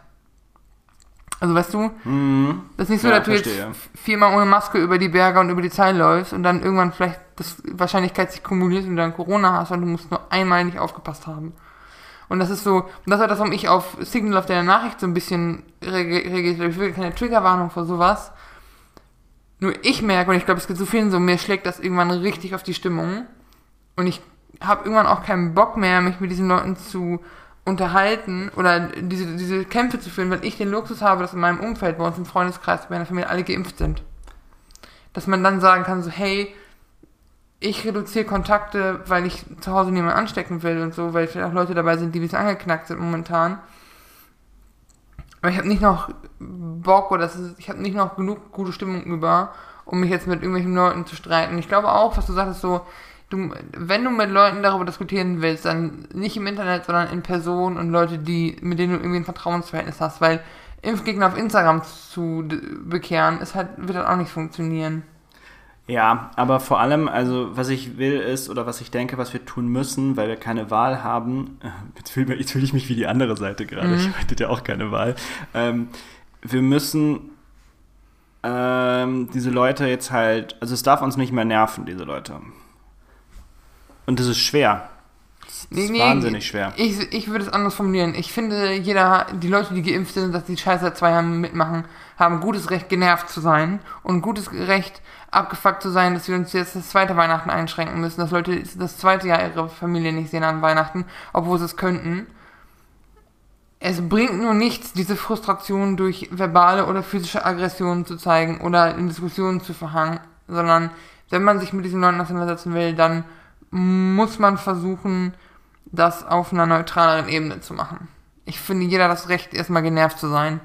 Also weißt du, Mhm. das ist nicht so, Ja, dass du jetzt verstehe. viermal ohne Maske über die Berge und über die Zeit läufst und dann irgendwann vielleicht das Wahrscheinlichkeit sich kumuliert und du dann Corona hast und du musst nur einmal nicht aufgepasst haben. Und das ist so, und das war das, warum ich auf Signal auf der Nachricht so ein bisschen reagiert habe. Ich will keine Triggerwarnung vor sowas. Nur ich merke, und ich glaube, es geht so vielen so, mir schlägt das irgendwann richtig auf die Stimmung. Und ich habe irgendwann auch keinen Bock mehr, mich mit diesen Leuten zu unterhalten oder diese, diese Kämpfe zu führen, weil ich den Luxus habe, dass in meinem Umfeld, bei uns im Freundeskreis, bei meiner Familie alle geimpft sind. Dass man dann sagen kann, so, hey, ich reduziere Kontakte, weil ich zu Hause niemanden anstecken will und so, weil vielleicht auch Leute dabei sind, die ein bisschen angeknackt sind momentan. Aber ich habe nicht noch Bock oder ist, ich habe nicht noch genug gute Stimmung über, um mich jetzt mit irgendwelchen Leuten zu streiten. Ich glaube auch, was du sagtest, so, du, wenn du mit Leuten darüber diskutieren willst, dann nicht im Internet, sondern in Person und Leute, die, mit denen du irgendwie ein Vertrauensverhältnis hast, weil Impfgegner auf Instagram zu bekehren, ist halt, wird halt auch nicht funktionieren. Ja, aber vor allem, also was ich will ist, oder was ich denke, was wir tun müssen, weil wir keine Wahl haben, äh, jetzt fühle ich, fühl ich mich wie die andere Seite gerade, mhm. ich hatte ja auch keine Wahl, ähm, wir müssen ähm, diese Leute jetzt halt, also es darf uns nicht mehr nerven, diese Leute. Und das ist schwer. Das ist nee, wahnsinnig schwer. Ich, ich würde es anders formulieren. Ich finde, jeder, die Leute, die geimpft sind, dass die Scheiße seit zwei Jahren mitmachen, haben gutes Recht, genervt zu sein und gutes Recht, abgefuckt zu sein, dass wir uns jetzt das zweite Weihnachten einschränken müssen, dass Leute das zweite Jahr ihre Familie nicht sehen an Weihnachten, obwohl sie es könnten. Es bringt nur nichts, diese Frustration durch verbale oder physische Aggressionen zu zeigen oder in Diskussionen zu verhangen, sondern wenn man sich mit diesen Leuten auseinandersetzen will, dann muss man versuchen, das auf einer neutraleren Ebene zu machen. Ich finde, jeder hat das Recht, erstmal genervt zu sein.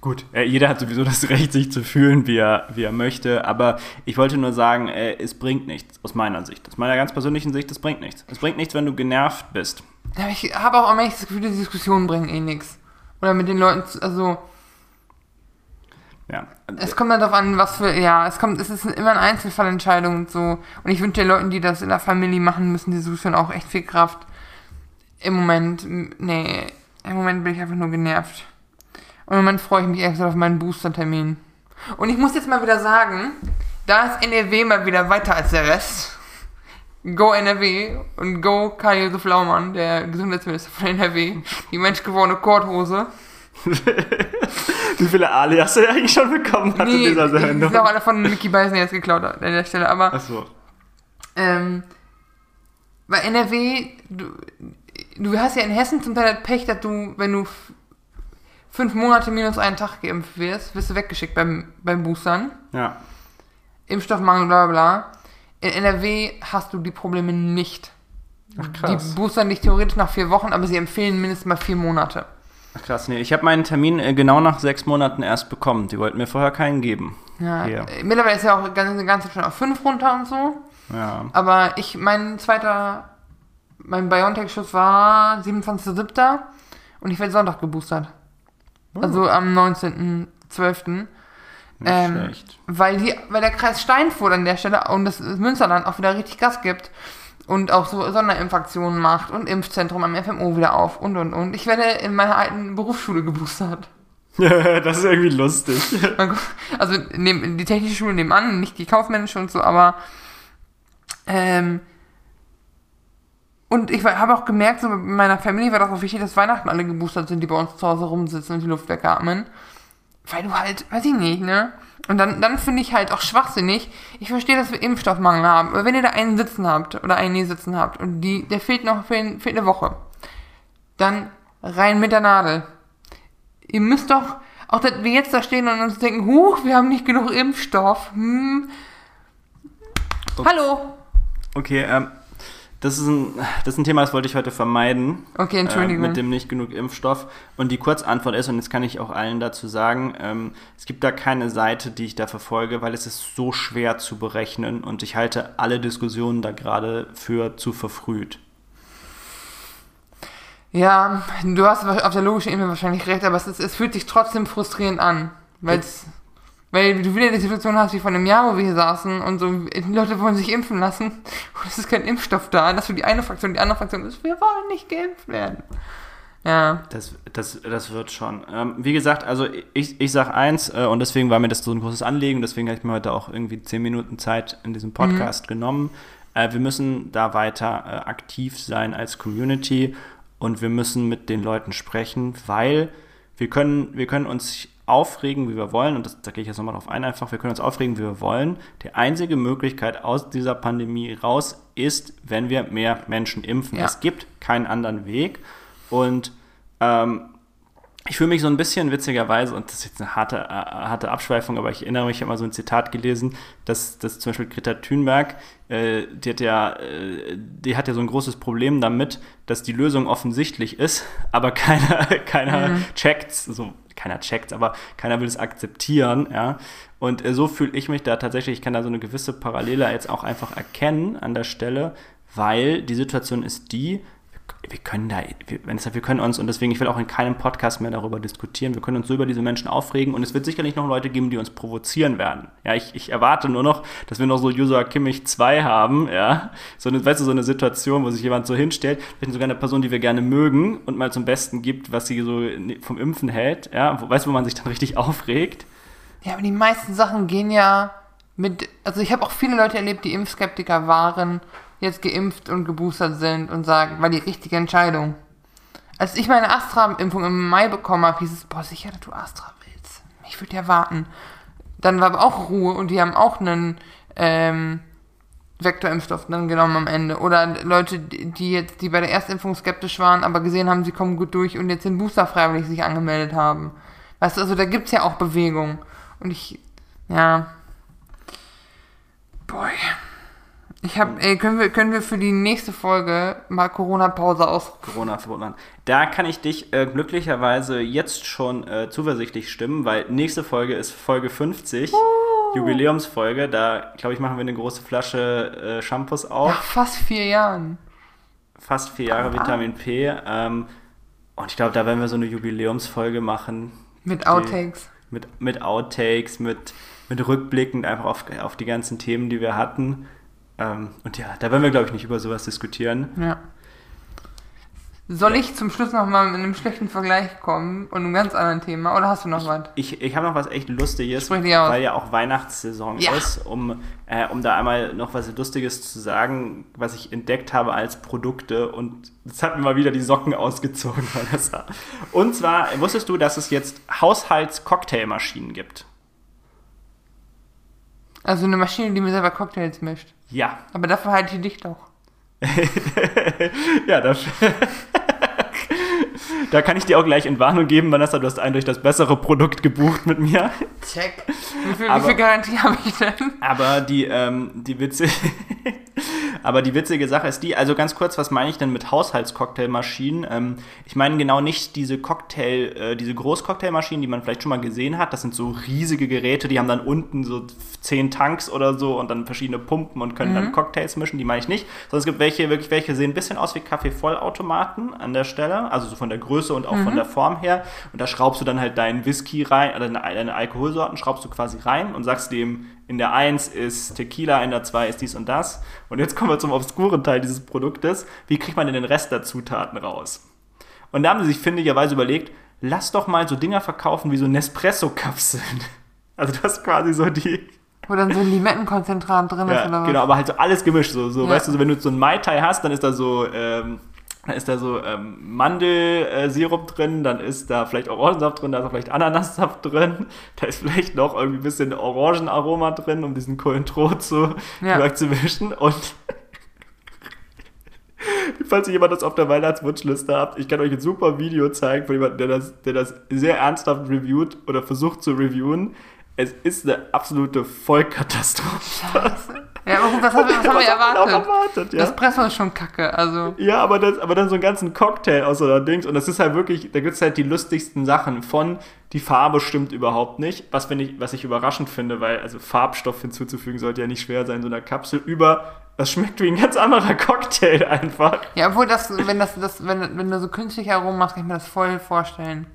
Gut, äh, jeder hat sowieso das Recht, sich zu fühlen, wie er, wie er möchte. Aber ich wollte nur sagen, äh, es bringt nichts, aus meiner Sicht. Aus meiner ganz persönlichen Sicht, es bringt nichts. Es bringt nichts, wenn du genervt bist. Ja, ich habe auch immer das Gefühl, die Diskussionen bringen eh nichts. Oder mit den Leuten, also. Ja. Es kommt halt darauf an, was für, ja, es kommt, es ist immer eine Einzelfallentscheidung und so. Und ich wünsche den Leuten, die das in der Familie machen müssen, die Diskussion auch echt viel Kraft. Im Moment, nee, im Moment bin ich einfach nur genervt. Und im Moment freue ich mich extra auf meinen Booster-Termin. Und ich muss jetzt mal wieder sagen, da ist NRW mal wieder weiter als der Rest. Go NRW und Go Karl-Josef Laumann, der Gesundheitsminister von NRW, die menschgewordene Korthose. Wie viele Ali hast du eigentlich schon bekommen hat nee, in dieser Sendung? Die sind auch alle von Mickey Beisen jetzt geklaut an der Stelle, aber. Ach so. Ähm, bei NRW, du, du hast ja in Hessen zum Teil das Pech, dass du, wenn du fünf Monate minus einen Tag geimpft wirst, wirst du weggeschickt beim, beim Boostern. Ja. Impfstoffmangel, bla bla. In NRW hast du die Probleme nicht. Ach krass. Die boostern dich theoretisch nach vier Wochen, aber sie empfehlen mindestens mal vier Monate. Ach krass, nee. Ich habe meinen Termin äh, genau nach sechs Monaten erst bekommen. Die wollten mir vorher keinen geben. Ja. Hier. Mittlerweile ist ja auch ganz, ganz schon auf fünf runter und so. Ja. Aber ich, mein zweiter, mein BioNTech-Schuss war 27.07. und ich werde Sonntag geboostert. Oh. Also am 19.12. Ähm, schlecht. Weil, die, weil der Kreis Steinfurt an der Stelle und das Münsterland auch wieder richtig Gas gibt und auch so Sonderinfektionen macht und Impfzentrum am FMO wieder auf und und und. Ich werde in meiner alten Berufsschule geboostert. das ist irgendwie lustig. Also die technische Schule nebenan, nicht die kaufmännische und so, aber ähm, und ich habe auch gemerkt, so mit meiner Familie war das auch wichtig, dass Weihnachten alle geboostert sind, die bei uns zu Hause rumsitzen und die Luft wegatmen. Weil du halt, weiß ich nicht, ne? Und dann, dann finde ich halt auch schwachsinnig. Ich verstehe, dass wir Impfstoffmangel haben. Aber wenn ihr da einen sitzen habt oder einen nie sitzen habt und die, der fehlt noch für fehlt eine Woche, dann rein mit der Nadel. Ihr müsst doch, auch dass wir jetzt da stehen und uns denken, huch, wir haben nicht genug Impfstoff. Hm. Okay. Hallo. Okay, ähm, das ist, ein, das ist ein Thema, das wollte ich heute vermeiden. Okay, Entschuldigung. Äh, mit dem nicht genug Impfstoff. Und die Kurzantwort ist, und jetzt kann ich auch allen dazu sagen, ähm, es gibt da keine Seite, die ich da verfolge, weil es ist so schwer zu berechnen und ich halte alle Diskussionen da gerade für zu verfrüht. Ja, du hast auf der logischen Ebene wahrscheinlich recht, aber es, ist, es fühlt sich trotzdem frustrierend an, weil es weil du wieder die Situation hast wie vor einem Jahr, wo wir hier saßen und so, die Leute wollen sich impfen lassen und es ist kein Impfstoff da. dass für die eine Fraktion, die andere Fraktion ist, wir wollen nicht geimpft werden. Ja. Das, das, das wird schon. Ähm, wie gesagt, also ich, ich sag eins, äh, und deswegen war mir das so ein großes Anliegen, deswegen habe ich mir heute auch irgendwie zehn Minuten Zeit in diesem Podcast mhm. genommen. Äh, wir müssen da weiter äh, aktiv sein als Community und wir müssen mit den Leuten sprechen, weil wir können, wir können uns aufregen, wie wir wollen, und das, da gehe ich jetzt nochmal drauf ein, einfach, wir können uns aufregen, wie wir wollen. Die einzige Möglichkeit aus dieser Pandemie raus ist, wenn wir mehr Menschen impfen. Ja. Es gibt keinen anderen Weg. Und ähm, ich fühle mich so ein bisschen witzigerweise, und das ist jetzt eine harte, äh, harte Abschweifung, aber ich erinnere mich, ich habe mal so ein Zitat gelesen, dass, dass zum Beispiel Greta Thunberg, äh, die, hat ja, äh, die hat ja so ein großes Problem damit, dass die Lösung offensichtlich ist, aber keiner, keiner mhm. checkt so keiner checkt, aber keiner will es akzeptieren, ja. Und äh, so fühle ich mich da tatsächlich, ich kann da so eine gewisse Parallele jetzt auch einfach erkennen an der Stelle, weil die Situation ist die, wir können da, wir, wir können uns, und deswegen, ich will auch in keinem Podcast mehr darüber diskutieren, wir können uns so über diese Menschen aufregen und es wird sicherlich noch Leute geben, die uns provozieren werden. Ja, ich, ich erwarte nur noch, dass wir noch so User Kimmich 2 haben, ja, so eine, weißt du, so eine Situation, wo sich jemand so hinstellt, vielleicht sogar eine Person, die wir gerne mögen und mal zum Besten gibt, was sie so vom Impfen hält, ja, weißt du, wo man sich dann richtig aufregt. Ja, aber die meisten Sachen gehen ja mit, also ich habe auch viele Leute erlebt, die Impfskeptiker waren jetzt geimpft und geboostert sind und sagen, war die richtige Entscheidung. Als ich meine Astra-Impfung im Mai bekommen habe, hieß es, boah, sicher, dass du Astra willst. Ich würde ja warten. Dann war aber auch Ruhe und die haben auch einen ähm, Vektorimpfstoff dann genommen am Ende. Oder Leute, die jetzt, die bei der Erstimpfung skeptisch waren, aber gesehen haben, sie kommen gut durch und jetzt den Booster freiwillig sich angemeldet haben. Weißt du, also da gibt's ja auch Bewegung. Und ich, ja. Boy. Ich habe, ey, können wir, können wir für die nächste Folge mal Corona-Pause aus. Corona-Pause. Da kann ich dich äh, glücklicherweise jetzt schon äh, zuversichtlich stimmen, weil nächste Folge ist Folge 50. Uh. Jubiläumsfolge. Da, glaube ich, machen wir eine große Flasche äh, Shampoos auf. Nach fast vier Jahren. Fast vier Jahre ah. Vitamin P. Ähm, und ich glaube, da werden wir so eine Jubiläumsfolge machen. Mit Outtakes. Die, mit, mit Outtakes, mit, mit Rückblicken einfach auf, auf die ganzen Themen, die wir hatten. Ähm, und ja, da werden wir, glaube ich, nicht über sowas diskutieren. Ja. Soll ich zum Schluss nochmal mit einem schlechten Vergleich kommen und einem ganz anderen Thema? Oder hast du noch was? Ich, ich habe noch was echt Lustiges, weil ja auch Weihnachtssaison ja. ist, um, äh, um da einmal noch was Lustiges zu sagen, was ich entdeckt habe als Produkte. Und jetzt hat mir mal wieder die Socken ausgezogen, Vanessa. Und zwar, wusstest du, dass es jetzt Haushalts-Cocktailmaschinen gibt? Also eine Maschine, die mir selber Cocktails mischt. Ja. Aber dafür halte ich dich doch. ja, das. da kann ich dir auch gleich Entwarnung geben, Vanessa, du hast eindeutig das bessere Produkt gebucht mit mir. Check. Wie viel, aber, wie viel Garantie habe ich denn? Aber die, ähm, die Witze. Aber die witzige Sache ist die, also ganz kurz, was meine ich denn mit Haushaltscocktailmaschinen? Ähm, ich meine genau nicht diese Cocktail, äh, diese Großcocktailmaschinen, die man vielleicht schon mal gesehen hat. Das sind so riesige Geräte, die haben dann unten so zehn Tanks oder so und dann verschiedene Pumpen und können mhm. dann Cocktails mischen. Die meine ich nicht. Sondern es gibt welche, wirklich welche sehen ein bisschen aus wie Kaffeevollautomaten an der Stelle, also so von der Größe und auch mhm. von der Form her. Und da schraubst du dann halt deinen Whisky rein, oder deine Alkoholsorten schraubst du quasi rein und sagst dem, in der 1 ist Tequila, in der 2 ist dies und das. Und jetzt kommen wir zum obskuren Teil dieses Produktes. Wie kriegt man denn den Rest der Zutaten raus? Und da haben sie sich findigerweise überlegt, lass doch mal so Dinger verkaufen wie so Nespresso-Kapseln. Also das ist quasi so die... Wo dann so ein Limettenkonzentrat drin ja, ist oder was? Genau, aber halt so alles gemischt. So, so ja. weißt du, so, wenn du so ein Mai Tai hast, dann ist da so ähm, dann ist da so ähm, Mandelsirup drin, dann ist da vielleicht Orangensaft drin, da ist auch vielleicht Ananassaft drin, da ist vielleicht noch irgendwie ein bisschen Orangenaroma drin, um diesen Cointreau zu, ja. zu mischen. Und falls ihr jemand das auf der Weihnachtswunschliste habt, ich kann euch ein super Video zeigen von jemandem, der das, der das sehr ernsthaft reviewt oder versucht zu reviewen. Es ist eine absolute Vollkatastrophe. Scheiße. Ja, aber gut, was, haben wir, was haben wir erwartet? erwartet ja. Das Espresso ist schon kacke, also. Ja, aber, das, aber dann so einen ganzen Cocktail aus so einer Dings und das ist halt wirklich, da gibt es halt die lustigsten Sachen von, die Farbe stimmt überhaupt nicht, was, ich, was ich überraschend finde, weil also Farbstoff hinzuzufügen sollte ja nicht schwer sein, so einer Kapsel, über das schmeckt wie ein ganz anderer Cocktail einfach. Ja, obwohl das, wenn das, das wenn, wenn du so künstlich herum machst, kann ich mir das voll vorstellen.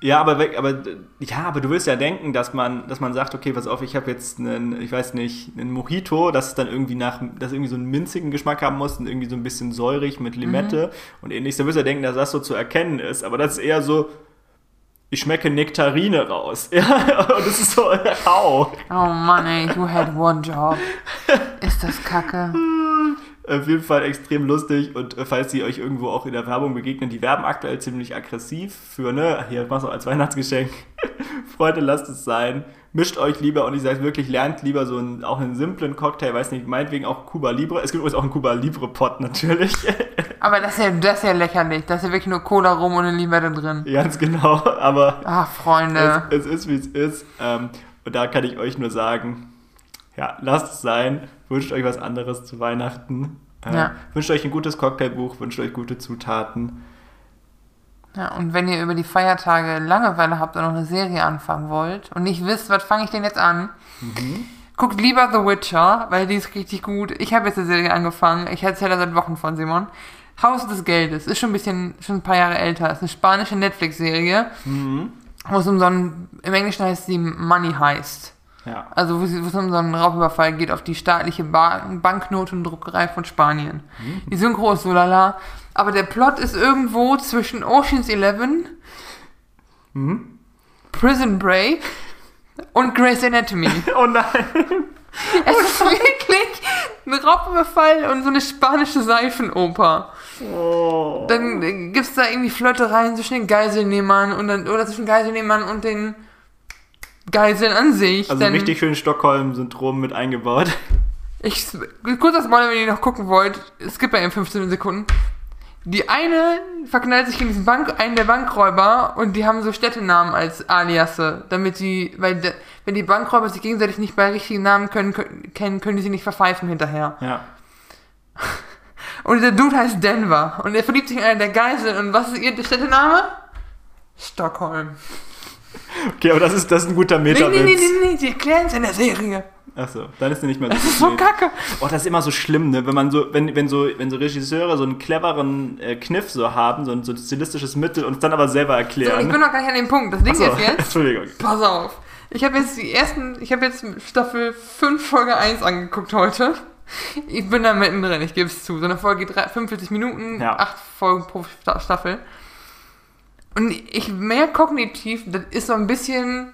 Ja, aber, aber, ja, aber du willst ja denken, dass man, dass man sagt, okay, pass auf, ich habe jetzt einen, ich weiß nicht, einen Mojito, das ist dann irgendwie nach, das irgendwie so einen minzigen Geschmack haben muss und irgendwie so ein bisschen säurig mit Limette mhm. und ähnliches. Da wirst du ja denken, dass das so zu erkennen ist, aber das ist eher so, ich schmecke Nektarine raus. Ja, und das ist so, au. Oh Mann, ey, you had one job. Ist das kacke. Auf jeden Fall extrem lustig und äh, falls sie euch irgendwo auch in der Werbung begegnen, die werben aktuell ziemlich aggressiv für, ne, hier, mach's auch als Weihnachtsgeschenk. Freunde, lasst es sein. Mischt euch lieber und ich sage wirklich, lernt lieber so einen, auch einen simplen Cocktail, weiß nicht, meinetwegen auch Cuba Libre. Es gibt übrigens auch einen Cuba Libre Pot natürlich. Aber das ist, ja, das ist ja lächerlich. Da ist ja wirklich nur Cola rum und eine Limette drin. Ganz genau, aber Ach, Freunde. es, es ist, wie es ist. Ähm, und da kann ich euch nur sagen, ja, lasst es sein. Wünscht euch was anderes zu Weihnachten. Äh, Ja. Wünscht euch ein gutes Cocktailbuch, wünscht euch gute Zutaten. Ja, und wenn ihr über die Feiertage Langeweile habt und noch eine Serie anfangen wollt und nicht wisst, was fange ich denn jetzt an, guckt lieber The Witcher, weil die ist richtig gut. Ich habe jetzt eine Serie angefangen. Ich erzähle seit Wochen von Simon. Haus des Geldes ist schon ein bisschen, schon ein paar Jahre älter. Ist eine spanische Netflix-Serie, wo es um so einen, im Englischen heißt sie Money Heist. Ja. Also wo es es um so einen Raubüberfall geht auf die staatliche ba Banknotendruckerei von Spanien. Die Synchro ist so lala. Aber der Plot ist irgendwo zwischen Ocean's Eleven, Prison Break und Grey's Anatomy. Oh nein! Es ist wirklich ein Raubüberfall und so eine spanische Seifenoper. Oh. Dann äh, gibt's da irgendwie Flirtereien zwischen den Geiselnehmern und dann, oder zwischen Geiselnehmern und den Geiseln an sich. Also richtig schön Stockholm-Syndrom mit eingebaut. Ich, kurz das Spoiler, wenn ihr noch gucken wollt. Es gibt bei ihm 15 Sekunden. Die eine verknallt sich in diesen Bank, einen der Bankräuber und die haben so Städtenamen als Aliasse, damit sie, weil de, wenn die Bankräuber sich gegenseitig nicht bei richtigen Namen können, können, kennen, können die sie nicht verpfeifen hinterher. Ja. Und der Dude heißt Denver und er verliebt sich in einen der Geiseln und was ist ihr Städtename? Stockholm. Okay, aber das ist, das ist ein guter Nee, Metawitz. nee, nee, nee, nee, die erklären es in der Serie. Achso, dann ist er nicht mehr Das ist so kacke. Oh, das ist immer so schlimm, ne? Wenn man so, wenn, wenn so, wenn so Regisseure so einen cleveren äh, Kniff so haben, so ein, so ein stilistisches Mittel und es dann aber selber So, erklären. ich bin noch gar nicht an dem Punkt. Das Ding Achso, ist jetzt, Entschuldigung. Pass auf. Ich habe jetzt die ersten, ich habe jetzt Staffel 5, Folge 1 angeguckt heute. Ich bin da mittendrin, ich gebe es zu. So eine Folge geht drei- 45 Minuten, Ja. 8 Folgen pro Sta- Staffel. Und ich merke kognitiv, das ist so ein bisschen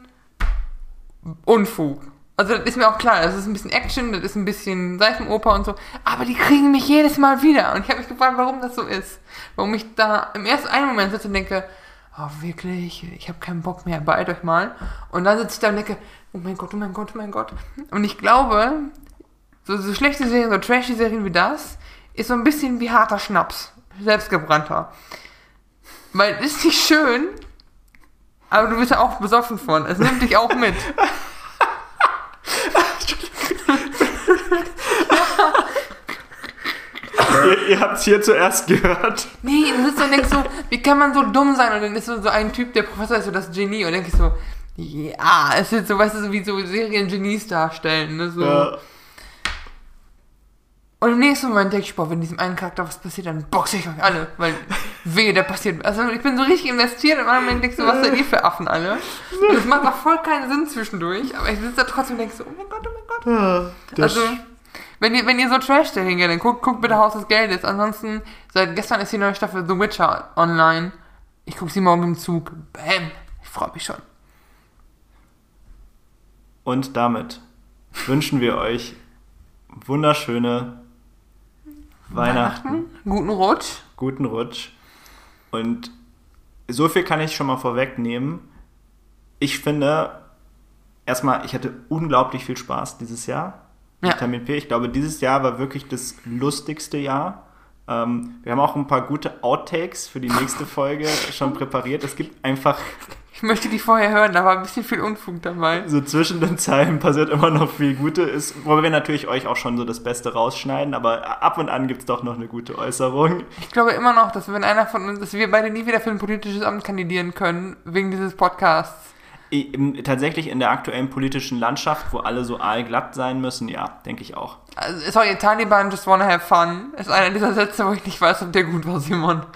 Unfug. Also das ist mir auch klar, das ist ein bisschen Action, das ist ein bisschen Seifenoper und so, aber die kriegen mich jedes Mal wieder. Und ich habe mich gefragt, warum das so ist. Warum ich da im ersten einen Moment sitze und denke, oh wirklich, ich habe keinen Bock mehr, beeilt euch mal. Und dann sitze ich da und denke, oh mein Gott, oh mein Gott, oh mein Gott. Und ich glaube, so, so schlechte Serien, so trashy Serien wie das, ist so ein bisschen wie harter Schnaps. Selbstgebrannter. Weil es ist nicht schön, aber du bist ja auch besoffen von. Es nimmt dich auch mit. ihr ihr habt es hier zuerst gehört. Nee, du sitzt und denkst so, wie kann man so dumm sein? Und dann ist so, ein Typ, der Professor ist so das Genie. Und dann denkst du so, ja, es ist so, weißt du, so wie so Serien-Genies darstellen. Ne? So. Ja. Und im nächsten Moment denke ich, boah, wenn diesem einen Charakter was passiert, dann boxe ich euch alle. Weil, wehe, der passiert. Also ich bin so richtig investiert und im Moment denkst du, was seid ihr für Affen alle? Es macht auch voll keinen Sinn zwischendurch. Aber ich sitze da trotzdem und denk so, oh mein Gott, oh mein Gott. Ja, das- Also, wenn ihr, wenn ihr so Trash-Serien geht, dann guckt, guckt bitte Haus des Geldes. Ansonsten, seit gestern ist die neue Staffel The Witcher online. Ich gucke sie morgen im Zug. Bam. Ich freue mich schon. Und damit wünschen wir euch wunderschöne Weihnachten, Guten Rutsch. guten Rutsch. Und so viel kann ich schon mal vorwegnehmen. Ich finde, erstmal, ich hatte unglaublich viel Spaß dieses Jahr. Ja. Vitamin P. Ich glaube, dieses Jahr war wirklich das lustigste Jahr. Ähm, wir haben auch ein paar gute Outtakes für die nächste Folge schon präpariert. Es gibt einfach Ich möchte die vorher hören, da war ein bisschen viel Unfug dabei. so zwischen den Zeilen passiert immer noch viel Gute. Ist, wo wir natürlich euch auch schon so das Beste rausschneiden, aber ab und an gibt es doch noch eine gute Äußerung. Ich glaube immer noch, dass wenn einer von uns, dass wir beide nie wieder für ein politisches Amt kandidieren können, wegen dieses Podcasts. Tatsächlich in der aktuellen politischen Landschaft, wo alle so aalglatt sein müssen, ja, denke ich auch. Also, sorry, Taliban just wanna have fun. Ist einer dieser Sätze, wo ich nicht weiß, ob der gut war, Simon.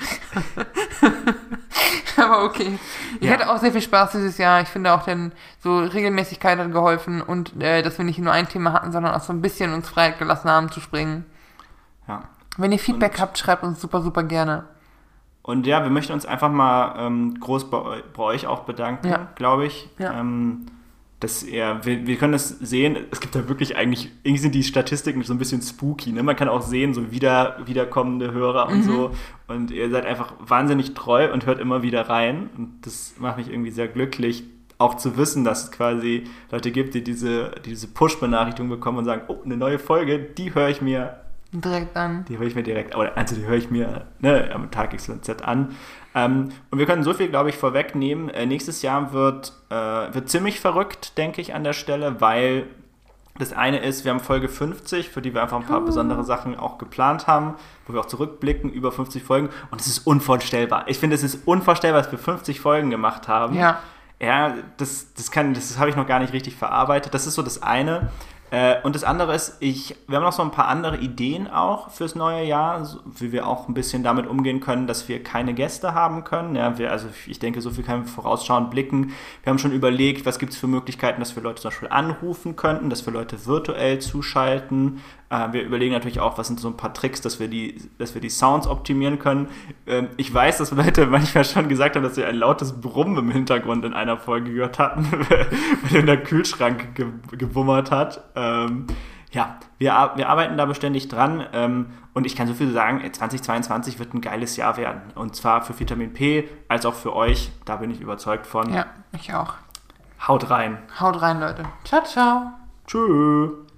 Aber okay. Ich Ja. hatte auch sehr viel Spaß dieses Jahr. Ich finde auch, denn so Regelmäßigkeit hat geholfen und äh, dass wir nicht nur ein Thema hatten, sondern auch so ein bisschen uns Freiheit gelassen haben zu springen. Ja. Wenn ihr Feedback Und- habt, schreibt uns super, super gerne. Und ja, wir möchten uns einfach mal ähm, groß bei, bei euch auch bedanken, Ja. glaube ich. Ja. Ähm, dass ihr, wir, wir können das sehen, es gibt da wirklich eigentlich, irgendwie sind die Statistiken so ein bisschen spooky. Ne? Man kann auch sehen, so wieder, wiederkommende Hörer und Mhm. so. Und ihr seid einfach wahnsinnig treu und hört immer wieder rein. Und das macht mich irgendwie sehr glücklich, auch zu wissen, dass es quasi Leute gibt, die diese, diese Push-Benachrichtigung bekommen und sagen, oh, eine neue Folge, die höre ich mir Direkt an. Die höre ich mir direkt, also die höre ich mir ne, am Tag XYZ an. Ähm, und wir können so viel, glaube ich, vorwegnehmen. Äh, nächstes Jahr wird, äh, wird ziemlich verrückt, denke ich, an der Stelle, weil das eine ist, wir haben Folge 50, für die wir einfach ein paar oh. besondere Sachen auch geplant haben, wo wir auch zurückblicken über 50 Folgen. Und es ist unvorstellbar. Ich finde, es ist unvorstellbar, dass wir 50 Folgen gemacht haben. Ja. Ja, das, das, kann, das habe ich noch gar nicht richtig verarbeitet. Das ist so das eine. Äh, und das andere ist, ich, wir haben noch so ein paar andere Ideen auch fürs neue Jahr, so, wie wir auch ein bisschen damit umgehen können, dass wir keine Gäste haben können. Ja, wir, also ich denke, so viel können wir vorausschauend blicken. Wir haben schon überlegt, was gibt es für Möglichkeiten, dass wir Leute zum Beispiel anrufen könnten, dass wir Leute virtuell zuschalten, wir überlegen natürlich auch, was sind so ein paar Tricks, dass wir die, dass wir die Sounds optimieren können. Ähm, ich weiß, dass Leute manchmal schon gesagt haben, dass sie ein lautes Brummen im Hintergrund in einer Folge gehört hatten, wenn der Kühlschrank ge gewummert hat. Ähm, ja, wir, wir arbeiten da beständig dran ähm, und ich kann so viel sagen, 2022 wird ein geiles Jahr werden. Und zwar für Vitamin P als auch für euch. Da bin ich überzeugt von. Ja, ich auch. Haut rein. Haut rein, Leute. Ciao, ciao. Tschüss.